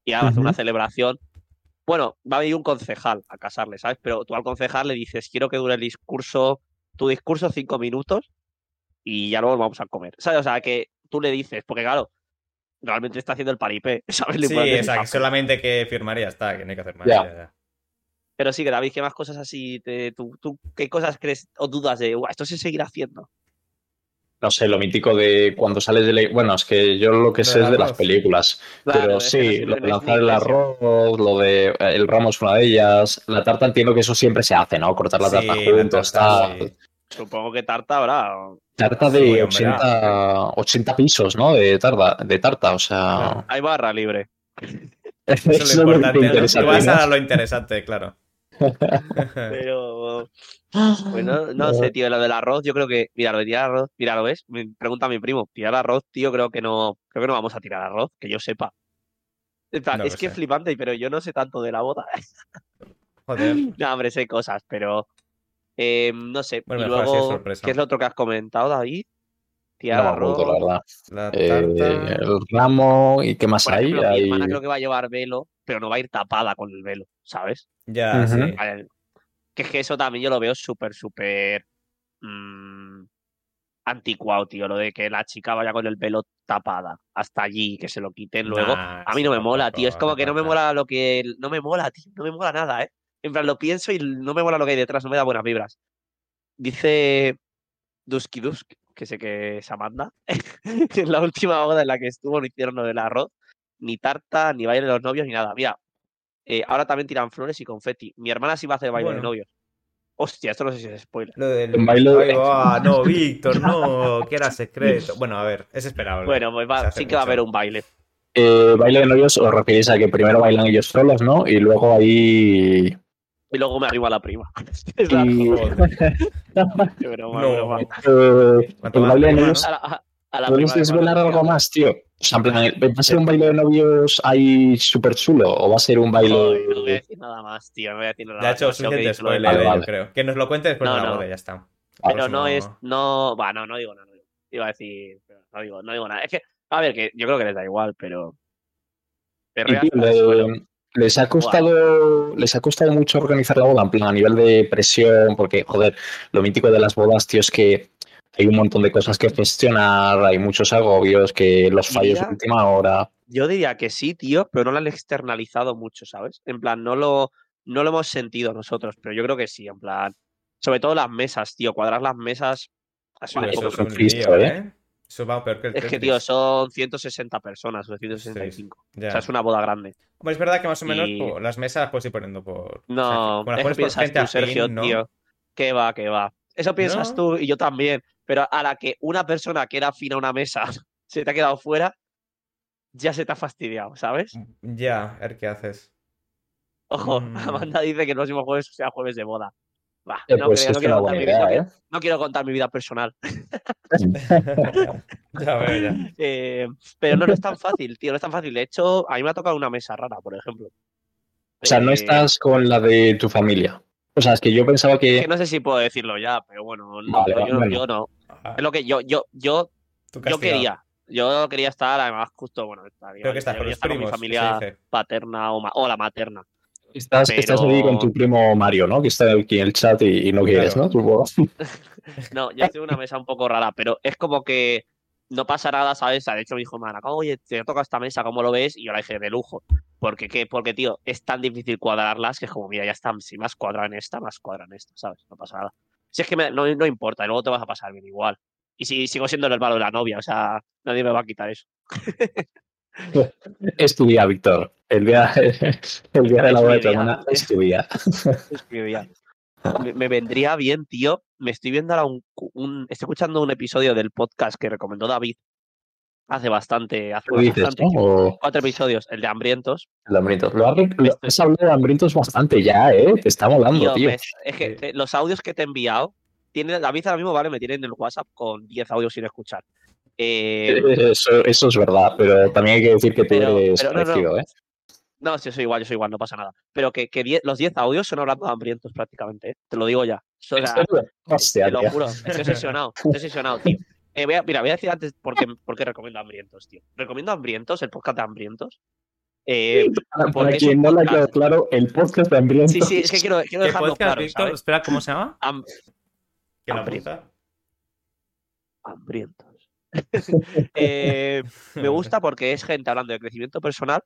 y ahora hace una celebración. Bueno, va a venir un concejal a casarle, ¿sabes? Pero tú al concejal le dices, quiero que dure el discurso, tu discurso cinco minutos y ya luego vamos a comer. ¿Sabes? O sea, que tú le dices, porque claro, realmente está haciendo el paripé, ¿sabes? Le Sí, puedes o decir, sea, que "Ah, solamente que firmaría está, que no hay que hacer más. Ya. ya, ya. Pero sí, que David, ¿qué más cosas así? Te, tú, tú, ¿Qué cosas crees o dudas de, "Buah, esto se seguirá haciendo? No sé, lo mítico de cuando sales de la... Bueno, es que yo lo que sé es de las películas. Claro, pero sí, lo de lanzar el arroz, lo de eh, el ramo es una de ellas. La tarta entiendo que eso siempre se hace, ¿no? Cortar la Sí, tarta la juntos, tarta, tal. sí. Supongo que tarta habrá. Tarta Sí, de hombre. 80, 80 pisos, ¿no? De tarta, de tarta, o sea... Hay barra libre. Eso es lo importante. ¿no? Tú vas a lo interesante, claro. Pero. Bueno, no sé, tío, lo del arroz, yo creo que. Mira, lo de tirar arroz, mira, ¿lo ves? Me pregunta mi primo, tirar arroz, tío, creo que no. Creo que no vamos a tirar arroz, que yo sepa. En plan, No es lo que es flipante, pero yo no sé tanto de la boda. Joder. no, hombre, sé cosas, pero. Eh, no sé. Bueno, y luego. ¿qué es lo otro que has comentado, David? No me acuerdo, la. La Eh, el ramo y qué más Por hay. ejemplo, mi hermana creo que va a llevar velo, pero no va a ir tapada con el velo, ¿sabes? Ya, sí. Vale, Que es que eso también yo lo veo súper, súper mm, anticuado, tío. Lo de que la chica vaya con el pelo tapada hasta allí, que se lo quiten luego. Nah, a mí no me mola, tío. Es como que no me mola lo que. No me mola, tío. No me mola nada, ¿eh? En plan, lo pienso y no me mola lo que hay detrás, no me da buenas vibras. Dice Dusky Dusk, que sé que es Amanda, que en la última boda en la que estuvo no hicieron lo del arroz, ni tarta, ni baile de los novios, ni nada. Mira, eh, ahora también tiran flores y confeti. Mi hermana sí va a hacer baile de novios. Hostia, esto no sé si es spoiler. Lo del Un baile de- no, Víctor, no, que era secreto. Bueno, a ver, es esperable. Bueno, pues va- sí que va a haber un baile. Eh, baile de novios os referís a que primero bailan ellos solos, ¿no? Y luego ahí. Y luego me arriba la prima. Es la Y- Joder. qué broma, No. broma. Eh, ¿Cuánto el más baile de novios. A la, a- a la ¿Podéis prima de desvelar algo más, tío? O sea, en plan, ¿va a ser un baile de novios ahí súper chulo? ¿O va a ser un baile.? Joder, no voy a decir nada más, tío. No voy a decir nada Ya más. hecho demasiado que suficiente spoiler, Vale, yo vale. creo. Que nos lo cuente después No, de la no. boda, ya está. Pero no es. No. Va, no, no digo nada. no. Iba a decir. pero No digo, no digo nada. Es que, a ver, que yo creo que les da igual, pero. Y, Les ha costado les ha costado mucho organizar la boda, en plan, a nivel de presión, porque, joder, lo mítico de las bodas, tío, es que hay un montón de cosas que gestionar, hay muchos agobios, que los fallos de última hora. Yo diría que sí, tío, pero no lo han externalizado mucho, ¿sabes? En plan, no lo, no lo hemos sentido nosotros, pero yo creo que sí, en plan. Sobre todo las mesas, tío. Cuadrar las mesas ha sido Vale, un Eso poco es un Cristo, lío, ¿eh? ¿eh? Eso va peor que el Es que, tío, son 160 personas o 165. Ya. O sea, es una boda grande. Hombre, es verdad que más o menos Y- las mesas las puedes ir poniendo por. No, o sea, pones por piensas gente tú, Sergio, ¿no? tío. Que va, que va. Eso piensas ¿No? tú y yo también. Pero a la que una persona que era afín a una mesa se te ha quedado fuera, ya se te ha fastidiado, ¿sabes? Ya, a ver qué haces. Ojo, Mm. Amanda dice que el próximo jueves sea jueves de boda. Eh, no, pues creo, es no, quiero contar mi, idea, no ¿eh? quiero- no quiero contar mi vida personal. ya veo, ya. Eh, pero no, no es tan fácil, tío, no es tan fácil. De hecho, a mí me ha tocado una mesa rara, por ejemplo. O sea, no Eh, estás con la de tu familia. O sea, es que yo pensaba que. que no sé si puedo decirlo ya, pero bueno, no, Vale, yo, no. Es lo que yo, yo, yo, yo quería. Yo quería estar, además, justo, bueno, estaría- Creo que estás yo con quería los estar primos. mi familia paterna o, ma- o la materna. Estás, estás ahí pero- con tu primo Mario, ¿no? Que está aquí en el chat y, y no quieres, Claro. ¿no? No, yo estoy en una mesa un poco rara, pero es como que no pasa nada, ¿sabes? De hecho, me dijo Mana, oye, te toca esta mesa, ¿cómo lo ves? Y yo la dije, de lujo. Porque, ¿qué? Porque, tío, es tan difícil cuadrarlas que es como, mira, ya está, si más cuadra en esta, más cuadra en esta, ¿sabes? No pasa nada. Si es que me- no, no importa, y luego te vas a pasar bien igual. Y si sigo siendo el hermano de la novia, o sea, nadie me va a quitar eso. Es tu día, Víctor. El día, el día de la boda de tu hermana es tu día. Es. Me, me vendría bien, tío. Me estoy viendo ahora un, un- Estoy escuchando un episodio del podcast que recomendó David hace bastante. Hace ¿Qué dices, bastante. no? Cuatro episodios, el de Hambrientos. el hambrientos. Lo has, lo has hablado de hambrientos bastante ya, ¿eh? Te está molando, Tío, tío. me- es que eh, los audios que te he enviado. Tiene, David ahora mismo, vale, me tiene en el WhatsApp con 10 audios sin escuchar. Eh, Eso, eso es verdad, pero también hay que decir que tú Pero- eres pero no, no. ¿eh? No, si yo soy igual, yo soy igual, no pasa nada. Pero que, que 10 los 10 audios son hablando de hambrientos prácticamente, ¿eh? te lo digo ya. O ¿En sea? Hostia, Te lo juro, estoy obsesionado, estoy obsesionado, tío. Eh, voy a- mira, voy a decir antes por qué, por qué recomiendo Hambrientos, tío. Recomiendo Hambrientos, el podcast de Hambrientos. Eh, Para, quien no le ha quedado claro, el podcast de hambrientos. sí, sí, es que quiero, quiero ¿Qué dejarlo podcast, claro. Espera, ¿cómo se llama? Ham- Que la Hambriento. apunta. hambrientos. Eh, me gusta porque es gente hablando de crecimiento personal,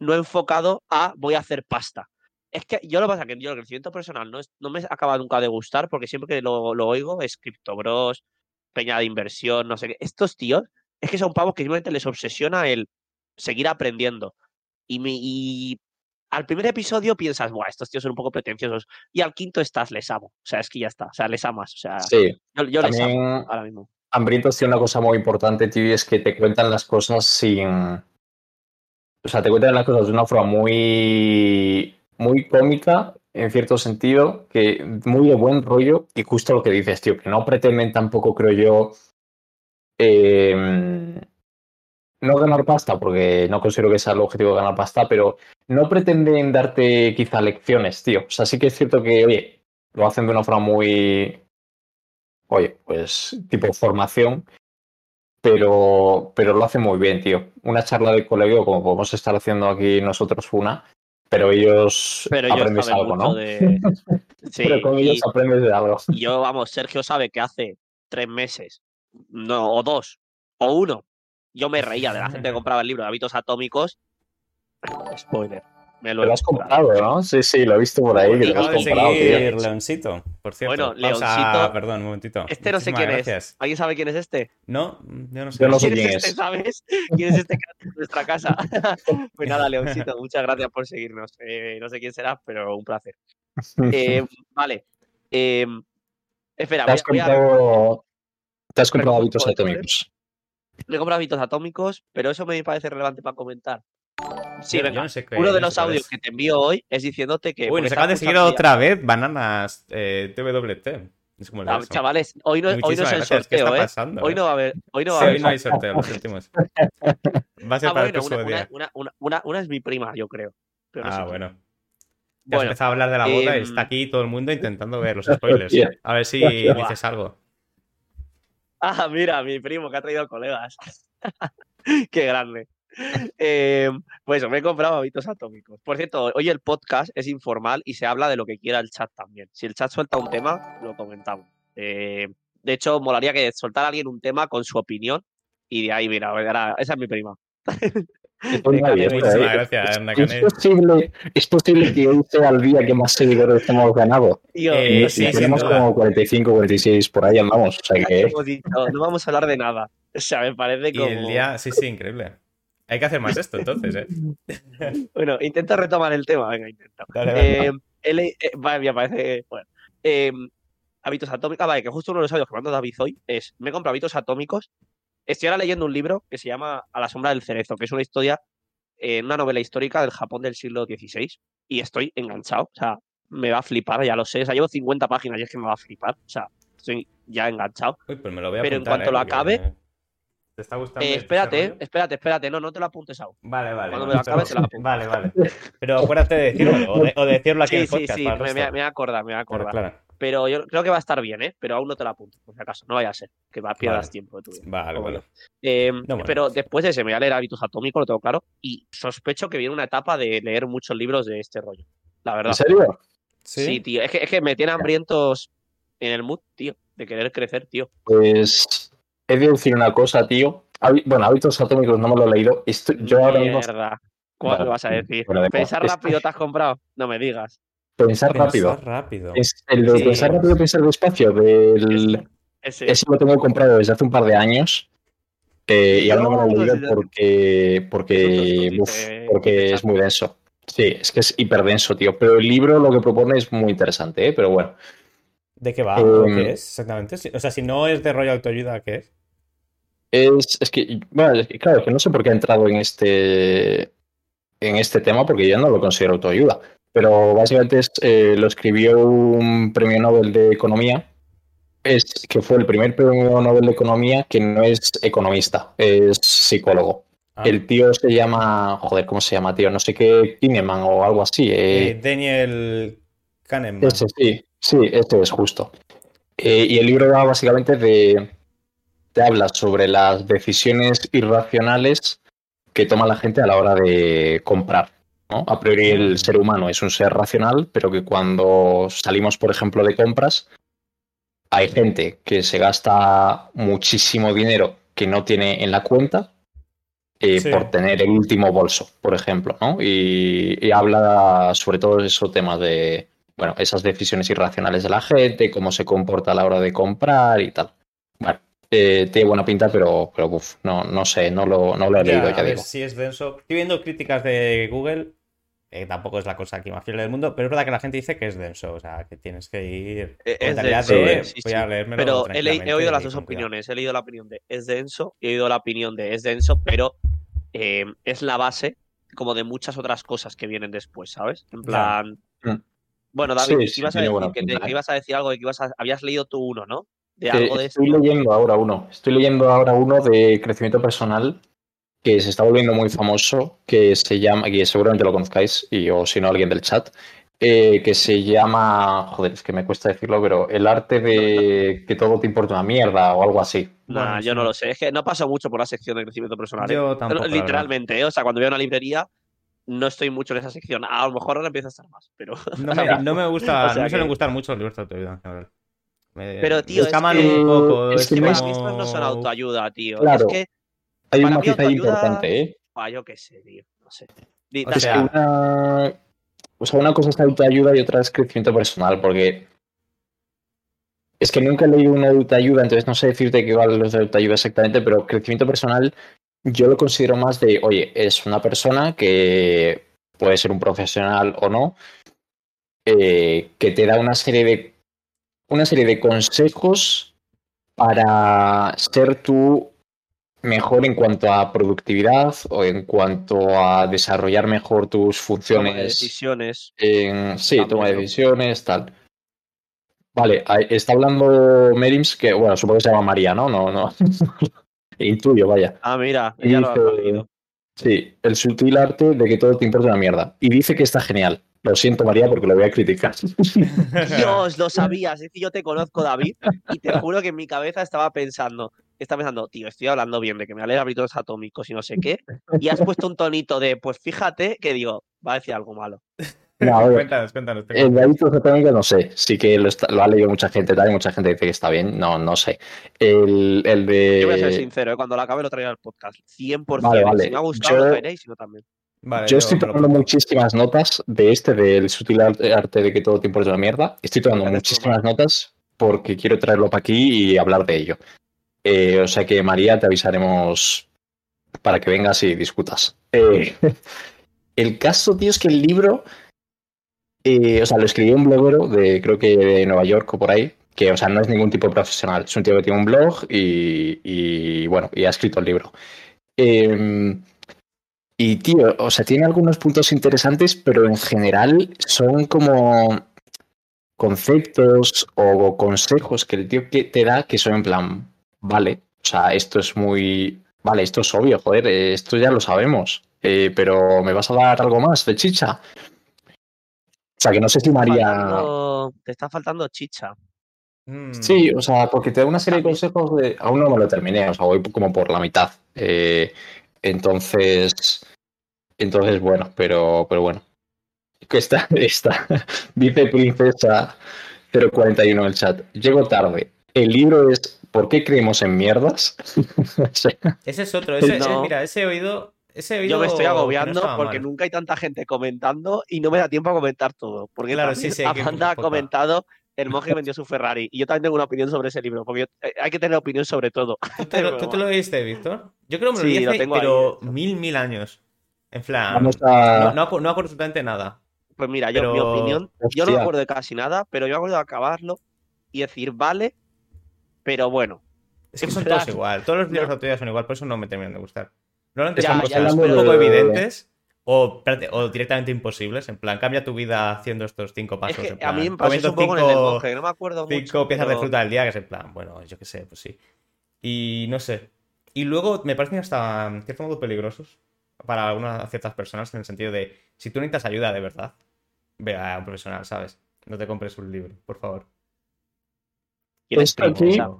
no enfocado a voy a hacer pasta. Es que yo lo que pasa es que yo el crecimiento personal no, es- no me acaba nunca de gustar porque siempre que lo, lo oigo es criptobros, peña de inversión, no sé qué. Estos tíos es que son pavos que simplemente les obsesiona el seguir aprendiendo. Y, me, y al primer episodio piensas, Buah, estos tíos son un poco pretenciosos. Y al quinto estás, les amo. O sea, es que ya está. O sea, les amas. O sea, Sí, yo, yo les amo también ahora mismo. hambrientos tiene una cosa muy importante, tío, y es que te cuentan las cosas sin, O sea, te cuentan las cosas de una forma muy, muy cómica, en cierto sentido, que muy de buen rollo, y justo lo que dices, tío, que no pretenden tampoco, creo yo, eh, no ganar pasta, porque no considero que sea el objetivo de ganar pasta, pero no pretenden darte quizá lecciones, tío. O sea, sí que es cierto que, oye, lo hacen de una forma muy, oye, pues tipo formación, pero, pero lo hacen muy bien, tío. Una charla de colegio, como podemos estar haciendo aquí nosotros una, pero ellos Pero aprendes algo, ¿no? de- Sí, pero con ellos aprendes de algo. Yo, vamos, Sergio sabe que hace tres meses, no, o dos, o uno, yo me reía de la gente que compraba el libro de hábitos atómicos. Spoiler. Me lo has comprado. ¿no? Sí, sí, lo he visto por ahí. que lo has de comprado, tío. Leoncito, por cierto. Bueno, Pausa, Leoncito- Perdón, un momentito. Este no sé quién gracias. es. ¿Alguien sabe quién es este? No, yo no sé. Yo no sé ¿Quién, quién es es. este, sabes? ¿Quién es este que hace en nuestra casa? pues nada, Leoncito, muchas gracias por seguirnos. Eh, no sé quién será, pero un placer. Eh, vale. Eh, espera, Te voy, has a- voy a- comprado, te has comprado hábitos atómicos. me he comprado hábitos atómicos, pero eso me parece relevante para comentar. Sí, Yo- yo venga. no sé qué- Uno de no los audios es. que te envío hoy es diciéndote que. Uy, nos estaba acaban de seguir otra vez Bananas eh, TWT. Eso. Chavales, hoy no, hoy no es el. ¿Qué sorteo, está ¿eh? pasando? Hoy no va a haber. Hoy no va Sí, a hoy haber. no hay sorteo, lo sentimos. Va a ser Ah, para el próximo una, día. una, una, una, una es mi prima, yo creo. Pero no sé Ah, bueno. Ya has Bueno, empezado a hablar de la boda y em, está aquí todo el mundo intentando ver los spoilers. A ver si dices algo. Ah, mira, mi primo que ha traído colegas. Qué grande. Eh, pues me he comprado hábitos atómicos. Por cierto, hoy el podcast es informal y se habla de lo que quiera el chat también. Si el chat suelta un tema, lo comentamos. Eh, de hecho, molaría que soltara alguien un tema con su opinión y de ahí, mira, ahora- esa es mi prima. Gracias, ¿Es posible, es posible que hoy sea el día que más seguidores hemos ganado. Eh, Y- sí, y sin tenemos como 45, 46 por ahí andamos. O sea ¿qué que no vamos a hablar de nada. O sea, me parece Y como... el día, sí, sí, increíble. Hay que hacer más esto entonces, ¿eh? Bueno, intenta retomar el tema, venga, intenta. Dale. Eh, eh, vale, me parece. Bueno. Eh, hábitos atómicos. Ah, vale, que justo uno de los audios que manda David hoy es: Me compro hábitos atómicos. Estoy ahora leyendo un libro que se llama A la sombra del cerezo, que es una historia, eh, una novela histórica del Japón del siglo XVI. Y estoy enganchado. O sea, me va a flipar, ya lo sé. O sea, llevo 50 páginas y es que me va a flipar. O sea, estoy ya enganchado. Uy, pues me lo voy a pero en cuanto ¿eh? lo acabe- ¿Te está gustando? Eh, este espérate, rollo? espérate, espérate. No, no te lo apuntes aún. Vale, vale. Cuando me lo acabe, te lo apunto. Vale, vale. Pero acuérdate de decirlo, o de, o de decirlo aquí en Sí, el sí, podcast. sí, el me, me, voy a acordar, me voy a Claro, acordar. claro. Pero yo creo que va a estar bien, ¿eh? Pero aún no te lo apunto, por si acaso. No vaya a ser que va, pierdas Vale. tiempo de tu vida. Vale, vale. Eh, bueno. Pero después de ese me voy a leer Hábitos Atómicos, lo tengo claro. Y sospecho que viene una etapa de leer muchos libros de este rollo. La verdad. ¿En serio? Sí, tío. Es que, es que me tienen hambrientos en el mood, tío. De querer crecer, tío. Pues he de decir una cosa, tío. Bueno, hábitos atómicos no me lo he leído. Estoy- yo ahora mismo. ¿Cuál Vale, vas a decir? bueno, de- ¿Pensar rápido te has comprado? No me digas. pensar Pensar rápido. rápido. Es el de Sí. pensar rápido, pensar despacio. Del... Ese. Ese lo tengo comprado desde hace un par de años. eh, y aún no me lo he leído porque, porque, uf, porque es muy denso. Sí, es que es hiperdenso, tío. Pero el libro lo que propone es muy interesante, ¿eh? Pero bueno. ¿De qué va? ¿O Em, ¿Qué es exactamente? O sea, si no es de rollo autoayuda, ¿qué es? Es, es que, bueno, es que, claro, es que no sé por qué ha entrado en este, en este tema, porque yo no lo considero autoayuda. Pero básicamente es, eh, lo escribió un premio Nobel de Economía, es, que fue el primer premio Nobel de Economía que no es economista, es psicólogo. Ah. El tío se llama, joder, ¿cómo se llama, tío? No sé qué, Kineman o algo así. eh, Eh, Daniel Kahneman. ese sí, sí, este es justo. Eh, y el libro va básicamente de. Te habla sobre las decisiones irracionales que toma la gente a la hora de comprar. ¿no? A priori Mm. el ser humano es un ser racional, pero que cuando salimos, por ejemplo, de compras, hay gente que se gasta muchísimo dinero que no tiene en la cuenta eh, Sí. por tener el último bolso, por ejemplo, ¿no? Y, y habla sobre todo esos temas de, bueno, esas decisiones irracionales de la gente, cómo se comporta a la hora de comprar y tal. Bueno, eh, tiene buena pinta, pero, pero uf, no, no sé, no lo, no lo he Ya, leído, a ya ver digo. si es denso. Estoy viendo críticas de Google. eh, tampoco es la cosa aquí más fiel del mundo, pero es verdad que la gente dice que es denso, o sea, que tienes que ir Eh, es mentalidad denso, de eh, sí, voy sí. a Pero he, leí- he oído las dos cuidado. opiniones. He leído la opinión de es denso y he oído la opinión de es denso, pero eh, es la base como de muchas otras cosas que vienen después, ¿sabes? En plan. Mm. Bueno, David, Sí, sí, ibas, a decir que te- pinta, que ¿eh? ibas a decir algo de que ibas a- habías leído tú uno, ¿no? De Eh, algo de esto. estoy leyendo ahora uno. Estoy leyendo ahora uno de crecimiento personal que se está volviendo muy famoso, que se llama, que seguramente lo conozcáis, y o si no alguien del chat, eh, que se llama, joder, es que me cuesta decirlo, pero el arte de que todo te importa una mierda o algo así. Nah, Bueno, yo sí. no lo sé. Es que no paso mucho por la sección de crecimiento personal. ¿eh? Tampoco. Literalmente, ¿eh? O sea, cuando a una librería, no estoy mucho en esa sección. A lo mejor ahora empieza a estar más, pero. No me, no me gusta, O sea no me suelen que- gustar mucho los libros de autoayuda en general. Me, Pero, tío, me es que- un poco. es Es, que que no las es- como- no son autoayuda, tío. Claro. Es que, Hay un Para mí matiz ahí importante, ¿eh? ah, yo qué sé, tío. No sé. O Es que sea- una, o sea, una cosa es autoayuda y otra es crecimiento personal, porque es que nunca he leído una de autoayuda, entonces no sé decirte qué valen los de autoayuda exactamente, pero crecimiento personal yo lo considero más de, oye, es una persona que puede ser un profesional o no, eh, que te da una serie de una serie de consejos para ser tú mejor en cuanto a productividad o en cuanto a desarrollar mejor tus toma de funciones decisiones. en sí, También, toma decisiones, tal. Vale, está hablando Merims, que bueno, supongo que se llama María, ¿no? No, no. Intuyo, vaya. Ah, mira, Y ya lo dice- leído. Sí, el sutil arte de que todo te importa una mierda. Y dice que está genial. Lo siento, María, porque lo voy a criticar. Dios, lo sabías. Es que yo te conozco, David, y te juro que en mi cabeza estaba pensando, estaba pensando, tío, estoy hablando bien de que me alegra hábitos atómicos y no sé qué, y has puesto un tonito de, pues fíjate que digo, va a decir algo malo. No, cuéntanos, cuéntanos. el de hábitos atómicos no sé. Sí que lo, está- lo ha leído mucha gente, tal, y mucha gente dice que está bien. No, no sé. El, el de. Yo voy a ser sincero, ¿eh? cuando lo acabe lo traigo al podcast. 100%. Vale, vale. Si me ha gustado, Yo- lo traeréis, si no también. Vale, Yo estoy tomando muchísimas notas de este, del sutil arte de que todo te importa una mierda. Estoy tomando muchísimas notas porque quiero traerlo para aquí y hablar de ello. Eh, o sea que, María, te avisaremos para que vengas y discutas. Eh, el caso, tío, es que el libro, eh, o sea, lo escribió un bloguero de, creo que de Nueva York o por ahí, que, o sea, no es ningún tipo profesional. Es un tío que tiene un blog y, y, bueno, y ha escrito el libro. Eh, y tío, o sea, tiene algunos puntos interesantes, pero en general son como conceptos o consejos que el tío que te da que son en plan, vale, o sea, esto es muy, vale, esto es obvio, joder, eh, esto ya lo sabemos, eh, pero ¿me vas a dar algo más de chicha? O sea, que no sé si María... Faltando- te está faltando chicha. Mm. Sí, o sea, porque te da una serie de consejos de. Aún no me lo terminé, o sea, voy como por la mitad. Eh, entonces. Entonces, bueno, pero, pero bueno. Que está, está. Dice Princesa 041 en el chat. Llego tarde. El libro es ¿Por qué creemos en mierdas? Ese es otro. Ese, No. mira, ese oído. Ese oído Yo me estoy no agobiando porque mal. nunca hay tanta gente comentando y no me da tiempo a comentar todo. Porque Claro, sí, sí, Amanda ha comentado El monje vendió su Ferrari. Y yo también tengo una opinión sobre ese libro, porque yo- eh, hay que tener opinión sobre todo. ¿Tú te, lo, tú te lo leíste, Víctor? Yo creo que me lo Sí, lo hace, tengo pero mil, mil años. En plan, Vamos a. no, no, acu- no acuerdo absolutamente nada. Pues mira, yo, mi Pero- opinión, yo no me Hostia. acuerdo de casi nada, pero yo me acuerdo de acabarlo y decir, vale, pero bueno. Es que En son plan, todos igual. Todos los libros no. de autoridad son igual, por eso no me terminan de gustar. Normalmente Ya, son ya, cosas un poco de- evidentes o, espérate, o directamente imposibles. En plan, cambia tu vida haciendo estos cinco Es pasos. que en a plan, mí me pasó eso un poco con el del cinco- no me acuerdo cinco mucho. piezas de pero- fruta al día, que es en plan, bueno, yo qué sé, pues sí. Y no sé. Y luego me parecen hasta en cierto modo peligrosos para algunas ciertas personas en el sentido de si tú necesitas ayuda de verdad, ve a un profesional, ¿sabes? No te compres un libro, por favor. ¿Quién es Esto aquí- princesa?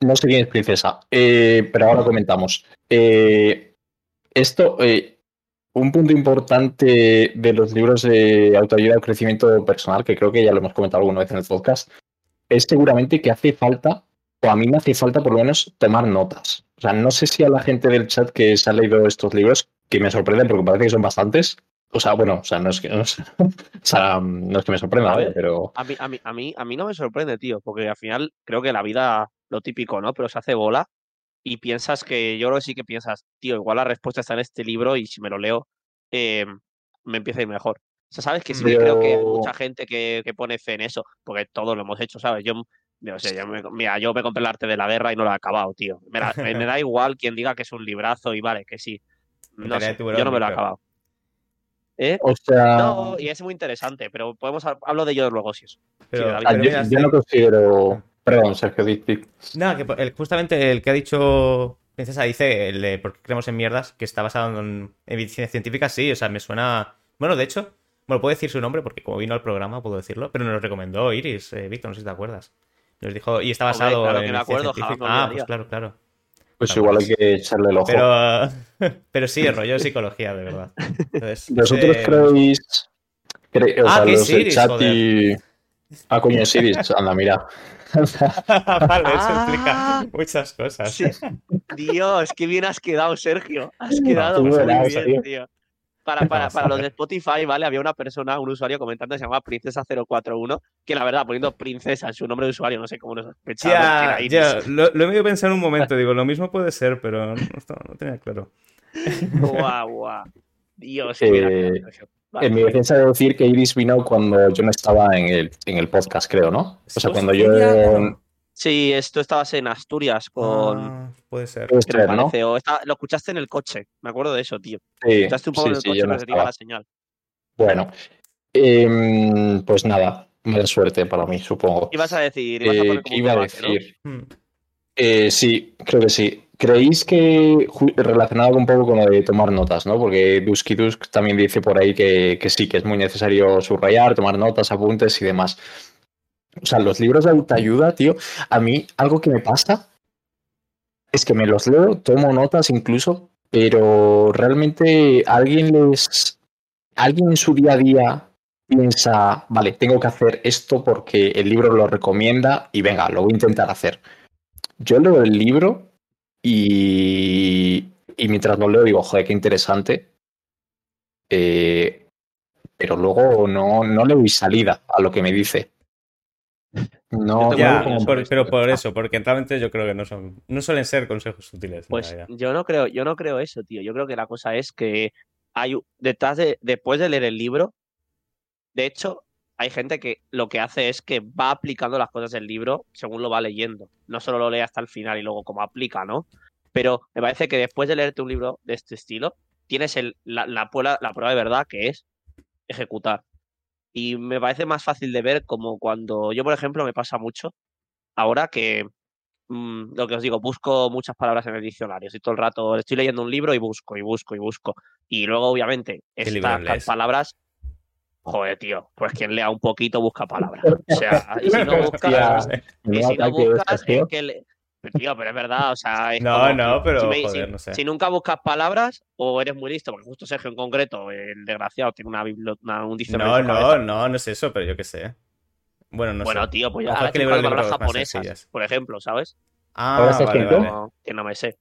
No sé quién es princesa, eh, pero ahora comentamos. Eh, esto, eh, un punto importante de los libros de autoayuda o crecimiento personal, que creo que ya lo hemos comentado alguna vez en el podcast, es seguramente que hace falta, o a mí me hace falta por lo menos, tomar notas. O sea, no sé si a la gente del chat que se ha leído estos libros, que me sorprenden porque parece que son bastantes. O sea, bueno, o sea, no es que, no es, o sea, no es que me sorprenda, A pero A mí, a, mí, a, mí, a mí no me sorprende, tío, porque al final creo que la vida, lo típico, ¿no? Pero se hace bola y piensas que, yo creo que sí que piensas, tío, igual la respuesta está en este libro y si me lo leo, eh, me empieza a ir mejor. O sea, sabes que sí que creo que hay mucha gente que, que pone fe en eso, porque todos lo hemos hecho, ¿sabes? Yo, no sé, yo me, mira, yo me compré el arte de la guerra y no lo he acabado, tío. Me, la- me- me da igual quien diga que es un librazo y vale, que sí. No sé, tiburón, yo no me lo he acabado. ¿eh? O sea, No, y es muy interesante, pero podemos hab- hablo de ello luego si eso. Pero, Sí, David, pero yo, mira, yo no considero. Perdón, Sergio, Nada, que el- justamente el que ha dicho Princesa dice, el de ¿por qué creemos en mierdas? Que está basado en evidencia científica, sí, o sea, me suena... Bueno, de hecho, bueno, puedo decir su nombre porque como vino al programa puedo decirlo, pero nos lo recomendó Iris, eh, Víctor, no sé si te acuerdas. Nos dijo, y está Hombre, basado claro en que me acuerdo, científica. Ah, pues claro, claro. Pues igual pues hay que echarle el ojo. Pero, pero sí, rollo de psicología, de verdad. Entonces, ¿Vosotros eh, creéis. cre- o Ah, sea, que es los de Iris, chat joder. y. Ah, coño, es Iris. Anda, mira. vale, eso Ah. explica muchas cosas. Sí. Dios, qué bien has quedado, Sergio. Has quedado muy verás, bien, tío. tío. Para, para, para los de Spotify, ¿vale? Había una persona, un usuario comentando que se llama Princesa041, que la verdad, poniendo princesa en su nombre de usuario, no sé cómo lo sospechaba. Ya, era ya, lo, lo he medio pensado en un momento, digo, lo mismo puede ser, pero no, no- no tenía claro. Guau, guau. Dios, Eh. Vale. En mi defensa de decir que Iris vino cuando yo no estaba en el, en el podcast, creo, ¿no? O sea, cuando yo. Sí, esto estabas en Asturias con. Ah, puede ser. Puede ser, ¿no? o lo escuchaste en el coche, me acuerdo de eso, tío. Sí, Escuchaste un poco sí, en el sí, coche, yo no pero se la señal. Bueno, em, pues nada, mala suerte para mí, supongo. Ibas a decir, ibas a Eh, ¿Qué iba a decir? Hmm. Eh, sí, creo que sí. ¿Creéis que relacionado un poco con lo de tomar notas, ¿no? Porque Dusky Dusk también dice por ahí que, que sí, que es muy necesario subrayar, tomar notas, apuntes y demás. O sea, los libros de autoayuda, tío, a mí algo que me pasa es que me los leo, tomo notas incluso, pero realmente alguien les. Alguien en su día a día piensa, vale, tengo que hacer esto porque el libro lo recomienda y venga, lo voy a intentar hacer. Yo leo el libro y, y mientras lo leo digo, joder, qué interesante. Eh, pero luego no, no le doy salida a lo que me dice. No, Ya, como por- pero por eso, porque realmente yo creo que no son, no suelen ser consejos útiles. Pues yo no creo, yo no creo eso, tío. Yo creo que la cosa es que hay detrás de, después de leer el libro, de hecho, hay gente que lo que hace es que va aplicando las cosas del libro según lo va leyendo. No solo lo lee hasta el final y luego como aplica, ¿no? Pero me parece que después de leerte un libro de este estilo, tienes el, la, la, prueba, la prueba de verdad que es ejecutar. Y me parece más fácil de ver como cuando yo, por ejemplo, me pasa mucho ahora que mm, lo que os digo, busco muchas palabras en el diccionario. Estoy todo el rato, estoy leyendo un libro y busco, y busco, y busco. Y luego, obviamente, ¿Qué libro estas palabras. Joder, tío, pues quien lea un poquito busca palabras. O sea, y si no buscas, Hostia, y si no buscas, es que le- tío, pero es verdad, o sea, es No, como- no, pero, si, me- joder, si- no sé. si nunca buscas palabras, o eres muy listo, porque justo Sergio en concreto, el desgraciado, tiene una, una- un diccionario. No, en no, no, no es eso, pero yo qué sé. Bueno, no bueno, sé. tío, pues ya ahora que libro palabras japonesas, por ejemplo, ¿sabes? Ah, ¿Ahora estás vale, quieto? vale. No, que no me sé.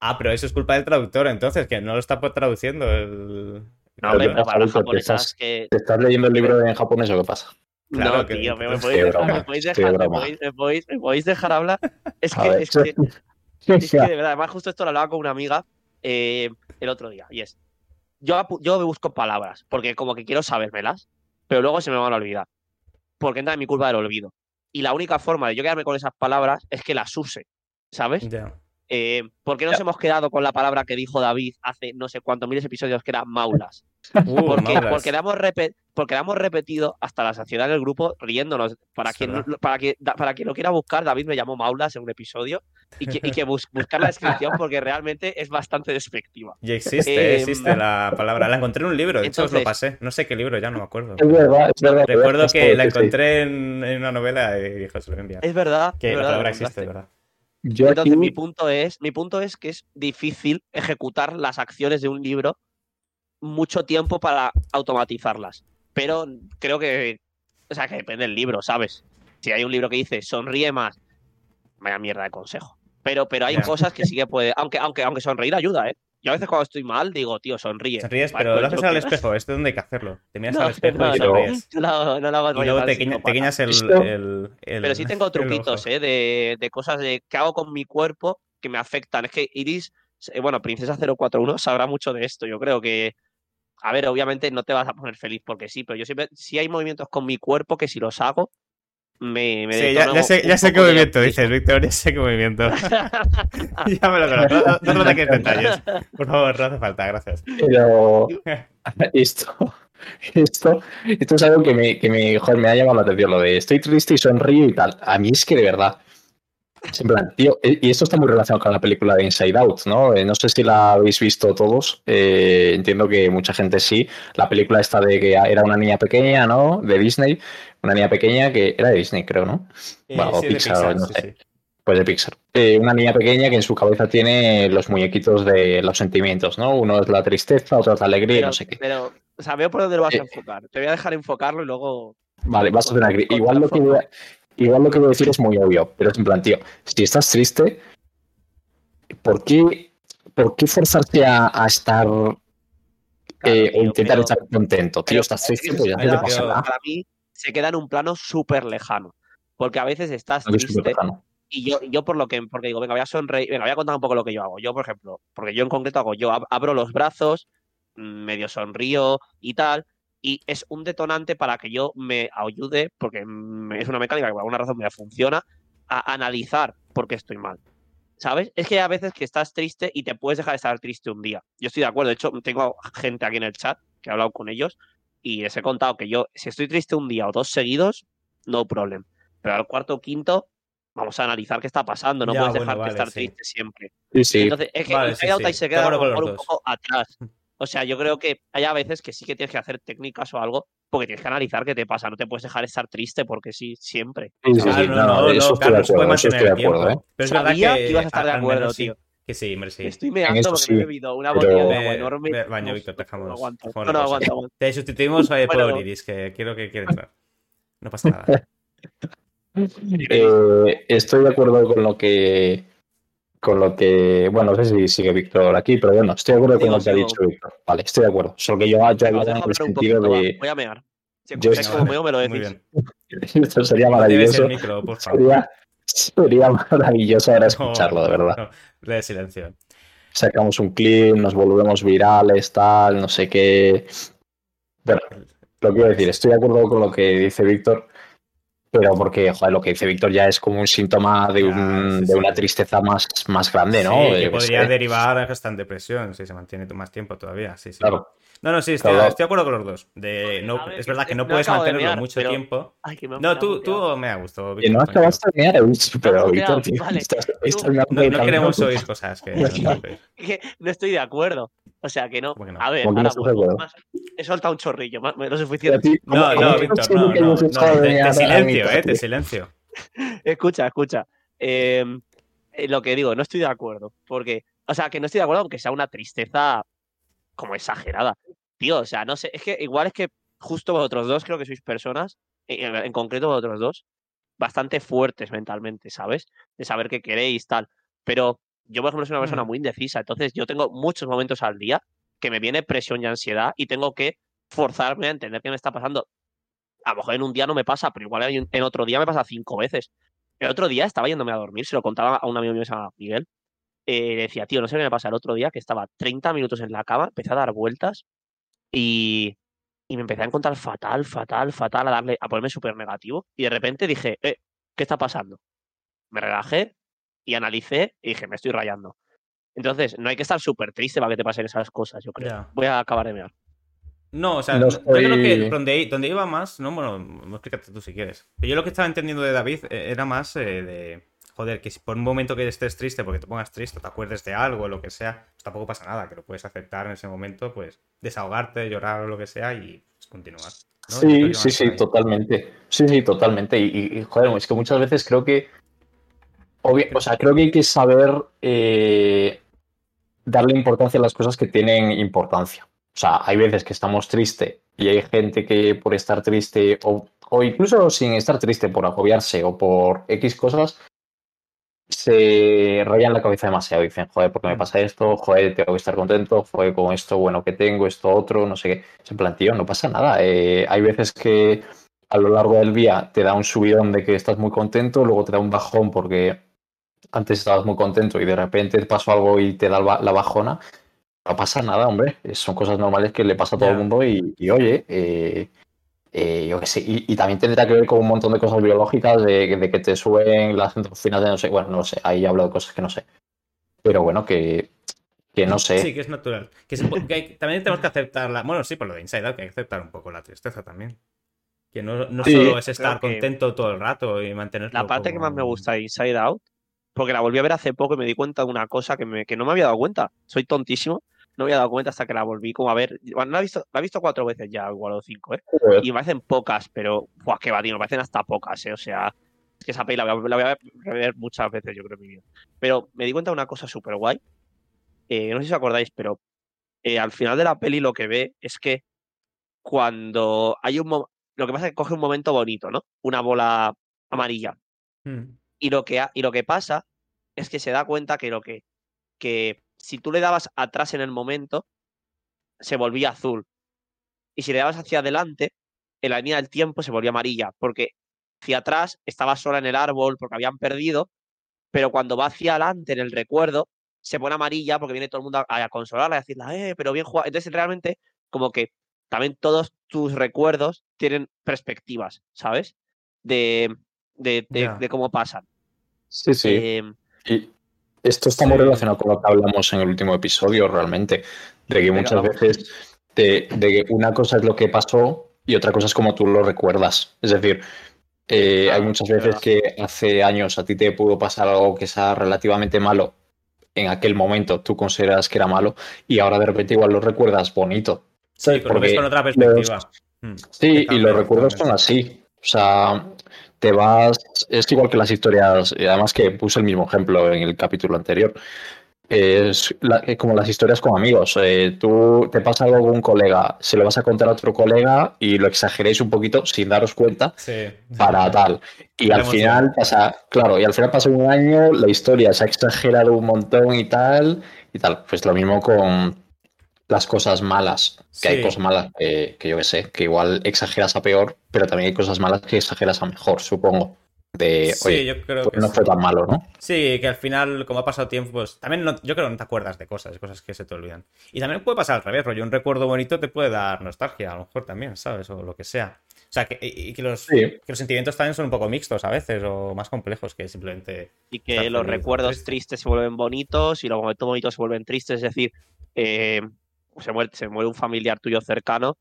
Ah, pero eso es culpa del traductor, entonces, que no lo está traduciendo el... No, hombre, Pero pero para las Javi, porque japonesas estás- que. ¿Te estás leyendo el libro en japonés o qué pasa? Claro no, que- tío, me, podéis de dejar, broma, me podéis dejar, me podéis, me podéis- me podéis dejar hablar. Es que, ver, es que, es que de verdad, además justo esto lo hablaba con una amiga eh, el otro día, y es, yo, yo me busco palabras, porque como que quiero sabérmelas, pero luego se me van a olvidar, porque entra en mi culpa del olvido. Y la única forma de yo quedarme con esas palabras es que las use, ¿sabes? Ya. Eh, ¿Por qué nos hemos quedado con la palabra que dijo David hace no sé cuántos miles de episodios que era maulas? Uh, Porque, maulas. porque, repe- porque la hemos repetido hasta la saciedad en el grupo riéndonos. Para quien, para, que, para quien lo quiera buscar, David me llamó Maulas en un episodio y que, y que bus- buscar la descripción porque realmente es bastante despectiva. Y existe, Eh, existe la palabra. La encontré en un libro, de hecho os lo pasé. No sé qué libro, ya no me acuerdo. Es verdad, es verdad. Recuerdo es que la sí. encontré en, en una novela y dijo, se lo voy a enviar. Es verdad. Que es la palabra existe, es verdad. Yo Entonces, aquí- mi punto es, mi punto es que es difícil ejecutar las acciones de un libro mucho tiempo para automatizarlas. Pero creo que, o sea, que depende del libro, ¿sabes? Si hay un libro que dice sonríe más, vaya mierda de consejo. Pero, pero hay cosas que sí que puede, aunque, aunque, aunque sonreír ayuda, ¿eh? Yo a veces cuando estoy mal digo, tío, sonríe. Sonríes, pero lo encuentro haces al que- espejo. Esto es donde hay que hacerlo. Te miras No, al espejo no, y no, sonríes. no, lo- no lo hago Y luego te, guiñas el, Esto- el- el- Pero sí tengo truquitos. ¿eh? De, de cosas de qué hago con mi cuerpo que me afectan. Es que Iris, eh, bueno, Princesa 041 sabrá mucho de esto. Yo creo que, a ver, obviamente no te vas a poner feliz porque sí, pero yo siempre, si hay movimientos con mi cuerpo que si los hago, me, me Sí, ya, sé, ya sé qué movimiento dices, Víctor, ya sé qué movimiento. ya me lo conozco. No, no, no te quedes detalles. Por favor, no hace falta, gracias. Pero esto, esto, esto es algo que me, que me, joder, me ha llamado la atención, lo de estoy triste y sonrío y tal. A mí es que de verdad, en plan, tío, y esto está muy relacionado con la película de Inside Out, ¿no? Eh, no sé si la habéis visto todos, eh, entiendo que mucha gente sí. La película esta de que era una niña pequeña, ¿no? De Disney, una niña pequeña que era de Disney, creo, ¿no? Eh, Bueno, o sí, de Pixar, no sí, sé. sí. Pues de Pixar. Eh, una niña pequeña que en su cabeza tiene los muñequitos de los sentimientos, ¿no? Uno es la tristeza, otro es la alegría, y Pero, no sé qué. pero, o sea, veo por dónde lo vas Eh. a enfocar. Te voy a dejar enfocarlo y luego. Vale, vas a hacer una Igual lo que voy a, igual lo que voy a decir es muy obvio, pero es en plan, tío, si estás triste, ¿por qué, por qué forzarte a, a estar eh, o intentar pero- estar contento? Tío, estás es triste, pues ya no te pasa nada. Para mí se queda en un plano súper lejano. Porque a veces estás No triste y yo, yo por lo que, porque digo, venga, voy a sonreír, venga, voy a contar un poco lo que yo hago. Yo, por ejemplo, porque yo en concreto hago, yo ab- abro los brazos, mm, medio sonrío y tal, y es un detonante para que yo me ayude, porque es una mecánica que por alguna razón me funciona, a analizar por qué estoy mal. ¿Sabes? Es que hay a veces que estás triste y te puedes dejar de estar triste un día. Yo estoy de acuerdo. De hecho, tengo gente aquí en el chat que he hablado con ellos y les he contado que yo, si estoy triste un día o dos seguidos, no problem. Pero al cuarto o quinto, vamos a analizar qué está pasando. No Ya, puedes bueno, dejar de vale, estar sí. triste siempre. Sí, sí. Entonces, es que Vale, el se De queda a lo mejor un poco atrás. O sea, yo creo que hay a veces que sí que tienes que hacer técnicas o algo porque tienes que analizar qué te pasa. No te puedes dejar estar triste porque sí, siempre. Sí, sí, Claro, sí, no, no, no, eso no, estoy claro, de no se puede acuerdo, eso mantener estoy de el acuerdo, tiempo. ¿eh? Pero es verdad Sabía que, que ibas a estar de acuerdo, menos tío. Que sí, hombre, sí. Estoy meando porque sí, me he bebido una pero- botella de agua enorme. al baño, No, Víctor, dejamos- No aguanto. No, no, cosa. aguanto, aguanto. Te sustituimos eh, por Bueno. Iris, que quiero que quiere entrar. No pasa nada. Eh, estoy de acuerdo con lo que. Con lo que. Bueno, no sé si sigue Víctor aquí, pero bueno, estoy de acuerdo con lo que ha dicho Víctor. Vale, estoy de acuerdo. Solo que yo, hablaba dejo en el sentido de. Voy a mear. Si Yo- escucháis como meo, me lo decís. bien. Esto sería maravilloso. el micro, por favor. Sería, sería maravilloso ahora escucharlo, de verdad. No, de silencio. Sacamos un clip, nos volvemos virales, tal, no sé qué. Pero lo que quiero decir, estoy de acuerdo con lo que dice Víctor, pero porque, joder, lo que dice Víctor ya es como un síntoma de, un- Ah, sí, de sí. una tristeza más, más grande, ¿no? Sí, que podría sé. derivar hasta en depresión si se mantiene más tiempo todavía. Sí, sí. Claro. No, no, sí, estoy, Claro. estoy de acuerdo con los dos. De, no, A ver, es verdad que no puedes mantenerlo mear, mucho pero- tiempo. Ay, me- No, tú, tú me ha gustado. Víctor, no acabaste de mear, pero No, Víctor, no, tío, vale. estás- estás No, no queremos oír cosas que. que no estoy de acuerdo. O sea que no. A ver, ¿Cómo que no ahora de acuerdo? Más- He soltado un chorrillo, más- lo suficiente. ti, ¿cómo- No, no, Víctor, no, no, no, de silencio, eh, te silencio. Escucha, escucha. Eh, eh, lo que digo, no estoy de acuerdo. Porque, o sea, que no estoy de acuerdo aunque sea una tristeza como exagerada. Tío, o sea, no sé, es que igual es que justo vosotros dos creo que sois personas, eh, en, en concreto vosotros dos, bastante fuertes mentalmente, ¿sabes? De saber qué queréis, tal. Pero yo, por ejemplo, soy una persona Mm. muy indecisa, entonces yo tengo muchos momentos al día que me viene presión y ansiedad y tengo que forzarme a entender qué me está pasando. A lo mejor en un día no me pasa, pero igual en, en otro día me pasa cinco veces. El otro día estaba yéndome a dormir, se lo contaba a un amigo mío que se llama Miguel. eh, le decía, tío, no sé qué me pasa el otro día, que estaba 30 minutos en la cama, empecé a dar vueltas y, y me empecé a encontrar fatal, fatal, fatal, a darle, a ponerme súper negativo. Y de repente dije, eh, ¿qué está pasando? Me relajé y analicé y dije, me estoy rayando. Entonces, no hay que estar súper triste para que te pasen esas cosas, yo creo. Ya. Voy a acabar de mear. No, o sea, No yo creo que estoy- donde, donde iba más, no, bueno, explícate tú si quieres. Pero yo lo que estaba entendiendo de David eh, era más eh, de, joder, que si por un momento que estés triste, porque te pongas triste, te acuerdes de algo, o lo que sea, pues tampoco pasa nada, que lo puedes aceptar en ese momento, pues desahogarte, llorar o lo que sea y pues, continuar. ¿no? Sí, sí, sí, ahí. totalmente. Sí, sí, totalmente. Y- y, joder, es que muchas veces creo que. O sea, creo que hay que saber eh, darle importancia a las cosas que tienen importancia. O sea, hay veces que estamos tristes y hay gente que por estar triste o, incluso sin estar triste, por agobiarse o por X cosas, se rayan la cabeza demasiado. Dicen, joder, ¿por qué me pasa esto? Joder, tengo que estar contento. Joder, con esto bueno que tengo, esto otro, no sé qué. Es en plan, tío, no pasa nada. Eh, hay veces que a lo largo del día te da un subidón de que estás muy contento, luego te da un bajón porque antes estabas muy contento y de repente te pasó algo y te da la bajona. No pasa nada, hombre. Son cosas normales que le pasa a todo el mundo y, y, oye, eh, eh, yo qué sé. Y, y también tendrá que ver con un montón de cosas biológicas, de, de que te suben las endorfinas de no sé, bueno, no sé, ahí hablo de cosas que no sé. Pero bueno, que que no sé. Sí, que es natural. Que se pu- que hay- también tenemos que aceptarla. Bueno, sí, por lo de Inside Out, que hay que aceptar un poco la tristeza también. Que no, no Sí, solo es estar contento todo el rato y mantenerlo. La parte que más me gusta de Inside Out, porque la volví a ver hace poco y me di cuenta de una cosa que, me, que no me había dado cuenta. Soy tontísimo. No me había dado cuenta hasta que la volví como a ver. Bueno, la he visto, la he visto cuatro veces ya, igual o cinco, ¿eh? Joder. Y me parecen pocas, pero. ¡Buah, qué va, tío! Me parecen hasta pocas, ¿eh? O sea, es que esa peli la voy a, la voy a rever muchas veces, yo creo, en mi vida. Pero me di cuenta de una cosa súper guay. Eh, no sé si os acordáis, pero eh, al final de la peli lo que ve es que cuando hay un. Lo que pasa es que coge un momento bonito, ¿no? Una bola amarilla. Mm. Y lo que, ha- y lo que pasa es que se da cuenta que lo que, que si tú le dabas atrás en el momento, se volvía azul. Y si le dabas hacia adelante, en la línea del tiempo se volvía amarilla. Porque hacia atrás estaba sola en el árbol porque habían perdido, pero cuando va hacia adelante en el recuerdo, se pone amarilla porque viene todo el mundo a, a consolarla y a decirle, eh, pero bien jugado. Entonces, realmente, como que también todos tus recuerdos tienen perspectivas, ¿sabes? De, de, de cómo pasan. Sí, sí. Em, Y esto está muy relacionado con lo que hablamos en el último episodio, realmente. De que muchas veces de, de que una cosa es lo que pasó y otra cosa es como tú lo recuerdas. Es decir, eh, Ah, hay muchas es veces que hace años a ti te pudo pasar algo que sea relativamente malo. En aquel momento tú consideras que era malo y ahora de repente igual lo recuerdas bonito. Sí, pero lo ves con otra los- perspectiva. Mm. Sí, y los recuerdos son así. O sea, te vas. Es igual que las historias. Y además que puse el mismo ejemplo en el capítulo anterior. Es la- eh, como las historias con amigos. Eh, tú te pasa algo con un colega, se lo vas a contar a otro colega y lo exageréis un poquito sin daros cuenta Sí. para tal. Y al final pasa, claro, y al final pasa un año, la historia se ha exagerado un montón y tal, y tal. Pues lo mismo con las cosas malas, que hay cosas malas que, que yo que sé, que igual exageras a peor, pero también hay cosas malas que exageras a mejor, supongo. De, Sí, oye, yo creo pues que no sí. fue tan malo, ¿no? Sí, que al final, como ha pasado tiempo, pues también no- yo creo que no te acuerdas de cosas, cosas que se te olvidan. Y también puede pasar al revés, rollo, un recuerdo bonito te puede dar nostalgia, a lo mejor también, ¿sabes? O lo que sea. O sea, que, y que los, Sí. que los sentimientos también son un poco mixtos a veces, o más complejos que simplemente... y que los recuerdos triste. tristes se vuelven bonitos y los momentos bonitos se vuelven tristes. Es decir, eh, se, muere, se muere un familiar tuyo cercano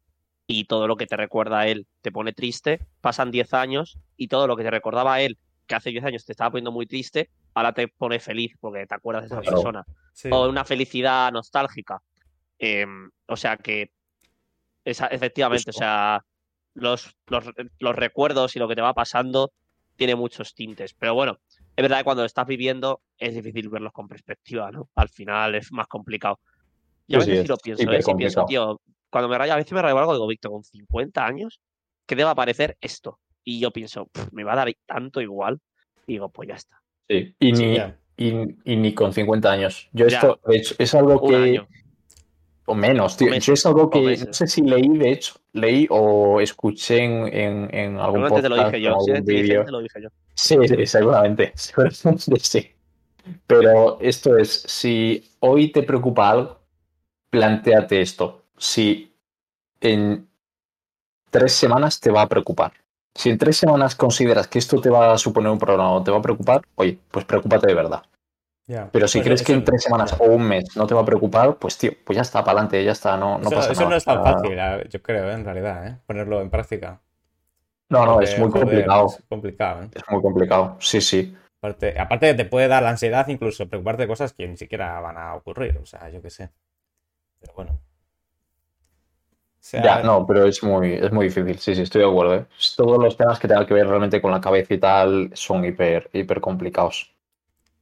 y todo lo que te recuerda a él te pone triste. Pasan 10 años y todo lo que te recordaba a él, que hace 10 años te estaba poniendo muy triste, ahora te pone feliz porque te acuerdas de esa Claro. persona. Sí. O una felicidad nostálgica. Eh, o sea que, esa, efectivamente, o sea, los, los, los recuerdos y lo que te va pasando tiene muchos tintes. Pero bueno, es verdad que cuando lo estás viviendo es difícil verlos con perspectiva, ¿no? Al final es más complicado. Yo a sí, veces sí, lo es pienso, ¿eh? Si pienso, tío, cuando me raya, a veces me raya algo, digo, Víctor, con 50 años, ¿qué te va a parecer esto? Y yo pienso, "Pff, me va a dar tanto igual. Y digo, pues ya está. Sí. Y, Sí, ni, y, y ni con 50 años. Yo Ya. esto, de hecho, es algo que... año. O menos, tío. O meses, Yo es algo que no sé si leí, de hecho, leí o escuché en, en, en algún Seguramente te lo podcast dije o yo. Si inteligente, lo dije yo. Sí, sí, seguramente, seguramente sí. Pero esto es, si hoy te preocupa algo, planteate esto. Si en tres semanas te va a preocupar. Si en tres semanas consideras que esto te va a suponer un problema o te va a preocupar, oye, pues preocúpate de verdad. Pero si Pues crees que eso- en tres semanas o un mes no te va a preocupar, pues tío, pues ya está, para adelante, ya está, no, no eso, pasa eso nada. no es tan fácil, yo creo, ¿eh? en realidad, ¿eh? ponerlo en práctica. No, no, Porque, es muy joder, complicado. Es complicado, ¿eh? Es muy complicado. Sí, sí. Aparte, aparte te puede dar la ansiedad incluso preocuparte de cosas que ni siquiera van a ocurrir, o sea, yo qué sé. Pero bueno. O sea, Ya, no, pero es muy, es muy difícil. Sí, sí, estoy de acuerdo. ¿eh? Todos los temas que tengan que ver realmente con la cabeza y tal son hiper, hiper complicados.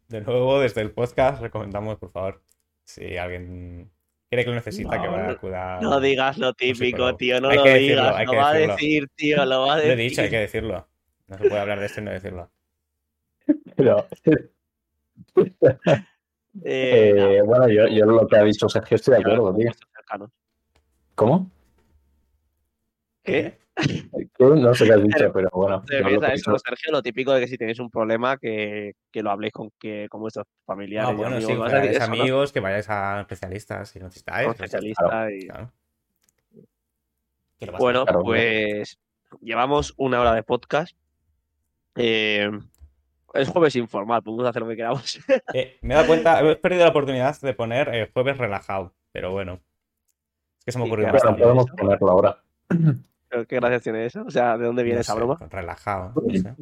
De nuevo, desde el podcast recomendamos, por favor, si alguien quiere que lo necesita, que vaya a acudir. No digas lo típico, tío. No Hay lo que decirlo, digas. hay Lo que va a decir, tío. Lo va a Lo decir. he dicho, hay que decirlo. No se puede hablar de esto y no decirlo. Pero, Eh, eh, bueno, yo, yo lo que ha dicho Sergio estoy de acuerdo, tío. ¿Cómo? ¿Qué? ¿Qué? No sé qué has dicho, Pero- pero bueno. Lo eso, Sergio, lo típico de que si tenéis un problema, que, que lo habléis con, que, con vuestros familiares. Ah, y bueno, amigos. sí, Vas que vayáis eso, ¿no? amigos, que vayáis a especialistas si necesitáis. Está, especialista y- claro. Bueno, claro. pues llevamos una hora de podcast. Eh, Es jueves informal, podemos hacer lo que queramos. Eh, me he dado cuenta, he perdido la oportunidad de poner eh, jueves relajado, pero bueno. Es que se me Sí, ocurrió claro, Bueno, bastante. podemos ponerlo ahora. Pero ¿Qué gracias tiene eso? O sea, ¿de dónde viene No esa sé, broma? Relajado. no sé.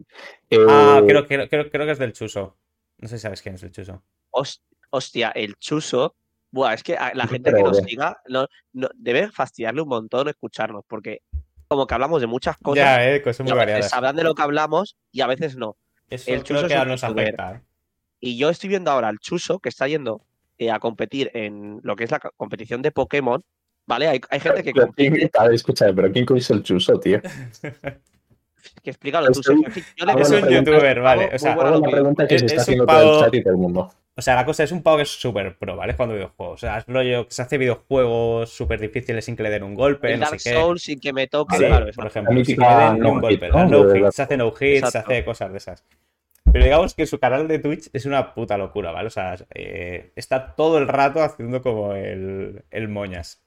Eh, Ah, creo, creo, creo, creo que es del Chuso. No sé si sabes quién es el Chuso. Hos- Hostia, el chuso. Buah, es que a la Sí, gente que nos siga no, no- debe fastidiarle un montón escucarnos, porque como que hablamos de muchas cosas, Ya, eh, cosas y a muy veces variadas. sabrán de lo que hablamos y a veces no. Eso el creo Chuso que es a un nos afecta. eh. Y yo estoy viendo ahora al Chuso que está yendo eh, a competir en lo que es la co- competición de Pokémon. ¿Vale? Hay, hay gente que, pero ¿quién- compite, a ver, escúchame, pero ¿quién coño es el chuso, tío? que explica lo Es Chuso. un- Es yo le un youtuber, vale. O sea, Es- se está es un haciendo todo pavo- el chat y todo el mundo. O sea, la cosa es un pavo que es súper pro, ¿vale? Jugando videojuegos. O sea, es rollo que se hace videojuegos súper difíciles sin que le den un golpe, El no Dark sé qué. Souls sin que me toque, Sí, claro. por ejemplo, sin que le den ni un no golpe. ¿no? no se hace no hits, se hace cosas de esas. Pero digamos que su canal de Twitch es una puta locura, ¿vale? O sea, eh, está todo el rato haciendo como el, el moñas.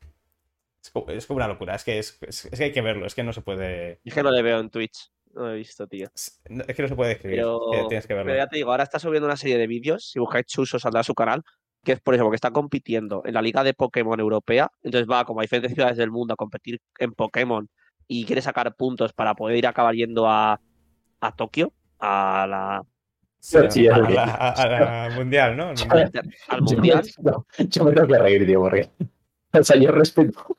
Es como, es como una locura, es que, es, es- es que hay que verlo, es que no se puede. Es que no le veo en Twitch. No lo he visto, tío. Es es que no se puede describir. Pero, eh, Tienes que verlo. pero ya te digo, ahora está subiendo una serie de vídeos. Si buscáis Chuso, saldrá a su canal. Que es por eso, porque está compitiendo en la Liga de Pokémon Europea. Entonces va como a diferentes ciudades del mundo a competir en Pokémon y quiere sacar puntos para poder ir a acabar yendo a, a Tokio, a la, Sí, a, la, a- a la mundial, ¿no? Al Yo Mundial. no, yo me tengo que reír, tío, porque. O sea, yo respeto.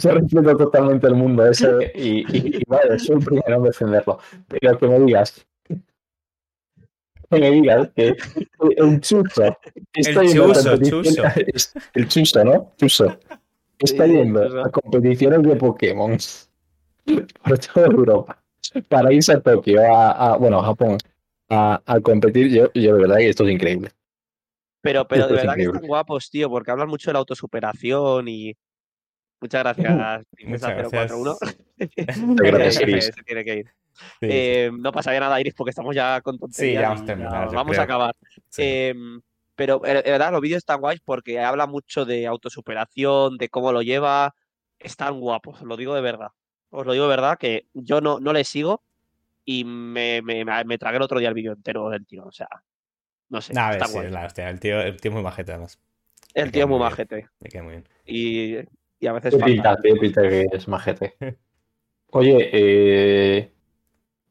Yo respeto totalmente el mundo ese y, y, y vale, soy el primero en defenderlo. Pero que me digas. Que me digas que un chuso. está El yendo a chuso, es- El chuso, ¿no? Chuso. Está Sí, el yendo chuso. a competiciones de Pokémon por toda Europa para irse a Tokio, a, a- bueno, a Japón, a, a competir. Yo, yo de verdad que esto es increíble. Pero, pero Esto de es verdad que están guapos, tío, porque hablan mucho de la autosuperación y. Muchas gracias, Muchas gracias. 041. gracias, Se- Iris. se tiene que ir. Sí, Eh, no pasaría nada, Iris, porque estamos ya con tonterías. ya vamos a y terminar, yo Vamos creo. a acabar. sí. Em, pero eh, de verdad, los vídeos están guays porque habla mucho de autosuperación, de cómo lo lleva. Están guapos, os lo digo de verdad. Os lo digo de verdad que yo no, no le sigo y me, me, me- tragué el otro día el vídeo entero del tío. O sea, no sé. Nah, está sí, guay. es la hostia. El tío, el tío es muy majete, además. El me tío es muy majete. Me queda muy bien. Y, y a veces pinta, pinta que es majete. Oye, eh,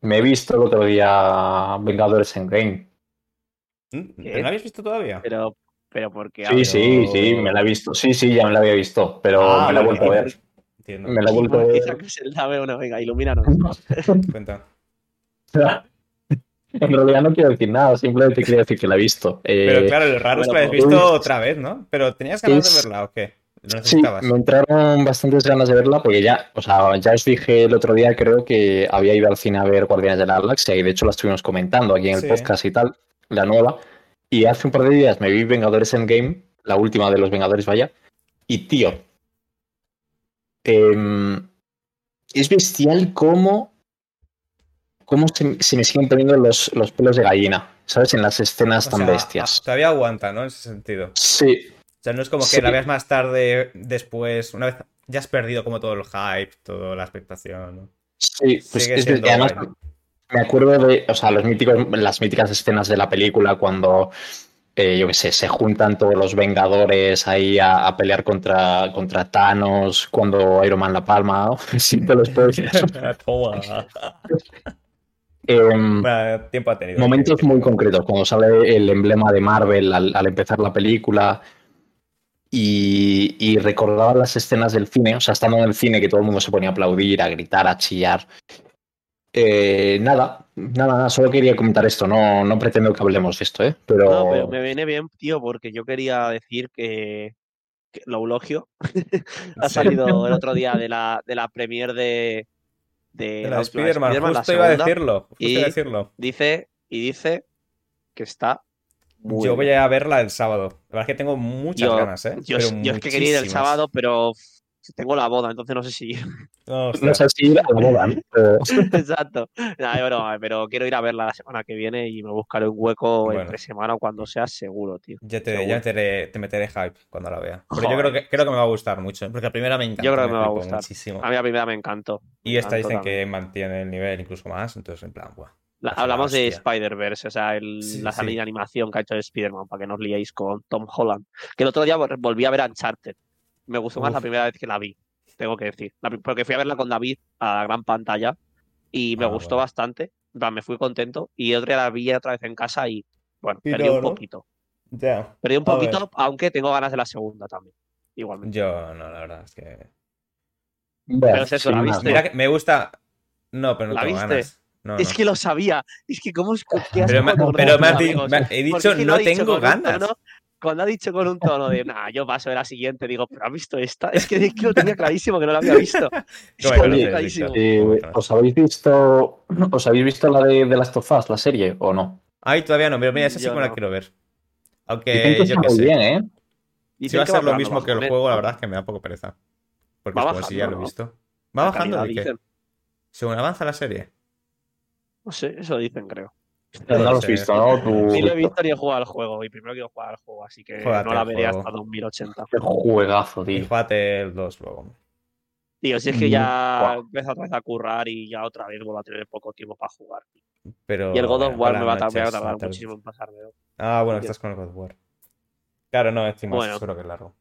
me he visto el otro día Vengadores en Game. ¿Mm? ¿Qué? ¿No lo habéis visto todavía? Pero, pero porque. Sí, sí, sí, me la he visto. Sí, sí, ya me la había visto, pero Ah, me la he vuelto a ver. Entiendo. Me la he vuelto a ver. Bueno, venga, ilumínanos. Cuenta. En realidad no quiero decir nada, simplemente quiero decir que la he visto. Eh, Pero claro, lo raro es que lo hayas pues- visto otra vez, ¿no? Pero tenías ganas Es- de verla o qué? ¿Lo Sí, me entraron bastantes ganas de verla porque ya, o sea, ya os dije el otro día, creo que había ido al cine a ver Guardianes de la Galaxia y de hecho la estuvimos comentando aquí en el Sí. podcast y tal, la nueva. Y hace un par de días me vi Vengadores Endgame, la última de los Vengadores, vaya. Y tío, em, es bestial cómo, cómo se, se me siguen poniendo los, los pelos de gallina, ¿sabes? En las escenas O tan sea, bestias. Todavía aguanta, ¿no? En ese sentido. Sí, O sea, no es como que la veas más tarde, después, una vez ya has perdido como todo el hype, toda la expectación, ¿no? Sí, pues es que además me acuerdo de, o sea, los míticos, las míticas escenas de la película cuando, eh, yo qué sé, se juntan todos los Vengadores ahí a, a pelear contra, contra Thanos, cuando Iron Man la palma, ¿no? Sí, te lo spoilers. Toma. Em, Bueno, tiempo ha tenido. momentos muy concretos, cuando sale el emblema de Marvel al, al empezar la película y, y recordaba las escenas del cine, o sea, estando en el cine que todo el mundo se ponía a aplaudir, a gritar, a chillar. Eh, nada, nada, nada, solo quería comentar esto, no, no pretendo que hablemos de esto, ¿eh? Pero, No, pero me viene bien, tío, porque yo quería decir que, que lo eulogio ha salido el otro día de la, de la premier de, de La de última Spider-Man, Spider-Man, la justo iba a decirlo. Justo y- iba a decirlo. Dice, y dice que está muy Yo voy bien. a verla el sábado. La verdad es que tengo muchas Yo- ganas, ¿eh? Yo, es que quería ir el sábado, pero tengo la boda, entonces no sé si ir. No, sé si ir a la boda, ¿no? Exacto. Nada, es broma, pero quiero ir a verla la semana que viene y me buscaré un hueco Bueno. entre semana o cuando sea seguro, tío. Ya te, Seguro. ya te, te meteré hype cuando la vea. Pero yo creo que, creo que me va a gustar mucho. ¿eh? Porque la primera me encanta. Yo creo que me va a gustar. Muchísimo. A mí la primera me encantó. Y esta dicen también. que mantiene el nivel incluso más. Entonces, en plan, guau. La- hablamos de. Spider-Verse, o sea, el- Sí, la sí. salida de animación que ha hecho de Spider-Man, para que no os liéis con Tom Holland. Que el otro día vol- volví a ver Uncharted. Me gustó más la primera vez que la vi, tengo que decir. La porque fui a verla con David a la gran pantalla y me Ah, gustó bueno. bastante. Me fui contento. Y otro día la vi otra vez en casa y, bueno, Y perdí un ¿no? poquito. Ya. Perdí un poquito, aunque tengo ganas de la segunda también. Igualmente. Yo no, la verdad es que. Bueno, Pero es eso, ¿la viste? Mira que me gusta. No, pero no ¿La tengo viste? ganas. No, Es no. que lo sabía. Es que, ¿cómo es que Pero me, pero me me- he dicho, es que no tengo ganas. tono- cuando ha dicho con un tono de, nah, yo paso de la siguiente, digo, ¿pero has visto esta? Es que, es que lo tenía clarísimo que no la había visto. Es ¿Cómo que Oye, clarísimo. Eh. ¿Os habéis visto os habéis visto la de, de Last of Us, la serie, o no? Ay, todavía no, pero mira, esa sí Yo que me la no. quiero ver. Aunque que yo muy sé. bien, ¿eh? Si va a ser lo mismo que el juego, la verdad es que me da poco pereza. Porque es como si ya lo he ¿no? visto. Va bajando calidad, de qué? Según avanza la serie. No sé, eso dicen, creo. Pero no lo has Sí. visto, ¿no? Tú- Ni lo he visto ni he jugado al juego. Y primero quiero jugar al juego, así que no la veré hasta 2080. Qué juegazo, Y tío. jugate el 2 luego. Tío, si es que ya guau. empiezo otra vez a currar y ya otra vez vuelvo a tener poco tiempo para jugar. Pero, Y el God of War me va a, tardar muchísimo en pasármelo. Ah, bueno, estás con el God of War. Claro, no, encima Bueno. seguro que es largo.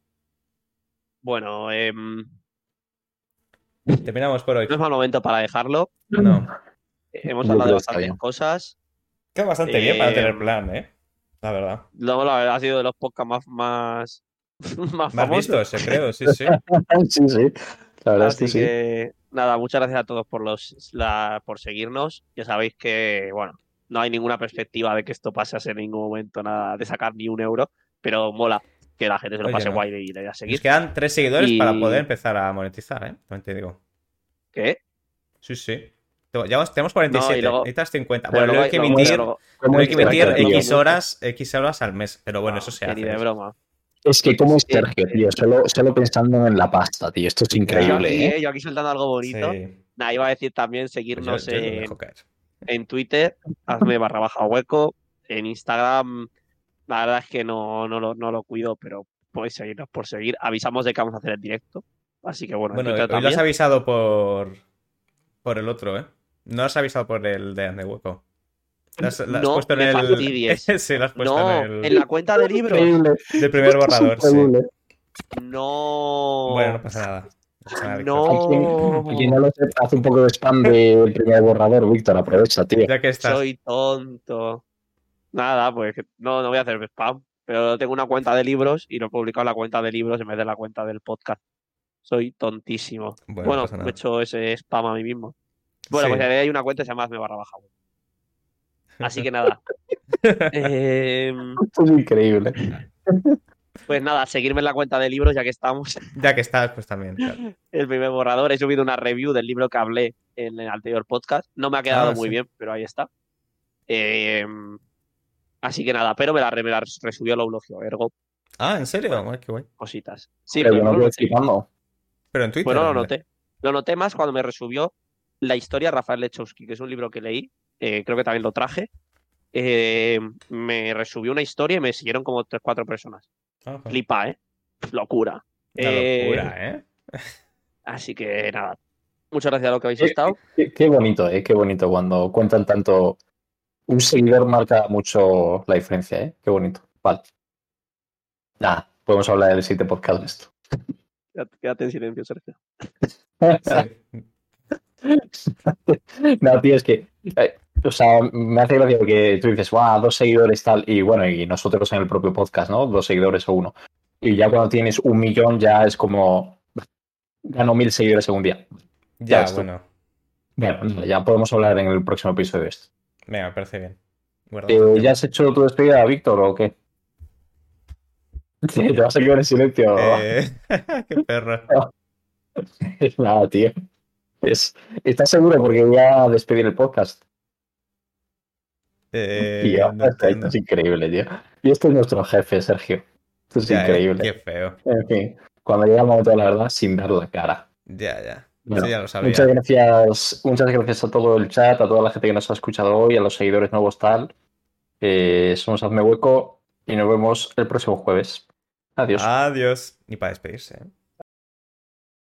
Bueno, em, Terminamos por hoy. no es mal momento para dejarlo. No. Hemos Yo hablado de bastantes bien. cosas. Queda bastante bien para tener Eh, plan, ¿eh? La verdad. Luego, la verdad, ha sido de los podcasts más, más, más vistos, creo, sí, sí. Sí, sí. La verdad es Así que sí. que, nada, muchas gracias a todos por, los, la- por seguirnos. Ya sabéis que, bueno, no hay ninguna perspectiva de que esto pase en ningún momento, nada de sacar ni un euro, pero mola que la gente se lo Oye, pase no. guay de ir a seguir. Nos quedan tres seguidores Y- para poder empezar a monetizar, ¿eh? También te digo. ¿Qué? Sí, sí. Ya vamos- tenemos 47, No, luego- necesitas 50. Pero Bueno, luego hay que emitir, luego- ¿Cómo luego hay que emitir? X horas, X horas al mes. Pero bueno, no, eso se que hace. Ni de broma. Es que cómo es. Sergio, tío. Solo, solo pensando en la pasta, tío. Esto es Yo aquí, increíble, ¿eh? eh, yo aquí soltando algo bonito. Sí. Nada, iba a decir también Pues yo- seguirnos yo lo en, Twitter, hazme barra baja hueco. En Instagram, la verdad es que no, no, lo, no lo cuido, pero podéis seguirnos por seguir. Avisamos de que vamos a hacer el directo. Así que bueno, en Bueno, hoy lo has avisado por, por el otro, ¿eh? No has avisado por el de Ande Hueco. Lo has, lo has No puesto en el. fastidies. sí, lo has puesto No, en el. en la cuenta de libros. Del primer borrador, sí. No. Bueno, no pasa nada. No pasa nada. No. Quien, no lo sepa, hace un poco de spam del primer borrador, Víctor. Aprovecha, tío. Ya que estás. Soy tonto. Nada, pues no, no voy a hacer spam. Pero tengo una cuenta de libros y lo he publicado en la cuenta de libros en vez de la cuenta del podcast. Soy tontísimo. Bueno, Bueno, no he hecho ese spam a mí mismo. Bueno, Sí. pues hay una cuenta que se llama Me barra baja. Así que nada. Em, Esto es increíble. pues nada, seguirme en la cuenta de libros ya que estamos. Ya que estás, pues también. claro. El primer borrador. He subido una review del libro que hablé en el anterior podcast. No me ha quedado Ah, muy sí. bien, pero ahí está. Em, así que nada, pero me la, me la resubió el eulogio, ergo, Ah, ¿en serio? Qué guay. cositas. Sí, Pero pero yo no lo noté. Pero en Twitter. Bueno, lo noté. Lo noté más cuando me resubió la historia de Rafael Lechowski, que es un libro que leí, eh, creo que también lo traje. Eh, me resubió una historia y me siguieron como tres, cuatro personas. Ah. Flipa, ¿eh? Locura. Una Eh, locura, ¿eh? Así que nada. Muchas gracias a los que habéis estado. Qué, qué bonito, ¿eh? Qué bonito cuando cuentan tanto. Un seguidor marca mucho la diferencia, ¿eh? Qué bonito. Vale. Nada, podemos hablar del siguiente podcast de esto. Quédate- Quédate en silencio, Sergio. Sí. no, tío, es que. eh, o sea, me hace gracia porque tú dices, wow, dos seguidores tal. Y bueno, y nosotros en el propio podcast, ¿no? Dos seguidores o uno. Y ya cuando tienes un millón, ya es como. Gano mil seguidores en un día. Ya, esto. bueno. Bueno, ya podemos hablar en el próximo episodio de esto. Venga, me parece bien. Eh, ¿Ya has hecho tu despedida, Víctor, o qué? Sí, Te vas a quedar en silencio. Eh, qué perro. Nada, tío. Es, ¿Estás seguro? Porque voy a despedir el podcast. Eh, Tío, no esto, es increíble, tío. Y esto es nuestro jefe, Sergio. Esto es Ya, eh, increíble. Qué feo. En fin, cuando llega el momento de la verdad, sin dar la cara. Ya, ya. Bueno, Eso ya lo sabía. Muchas gracias, muchas gracias a todo el chat, a toda la gente que nos ha escuchado hoy, a los seguidores nuevos tal. Eh, somos Hazme Hueco y nos vemos el próximo jueves. Adiós. Adiós. Ni para despedirse. ¿eh?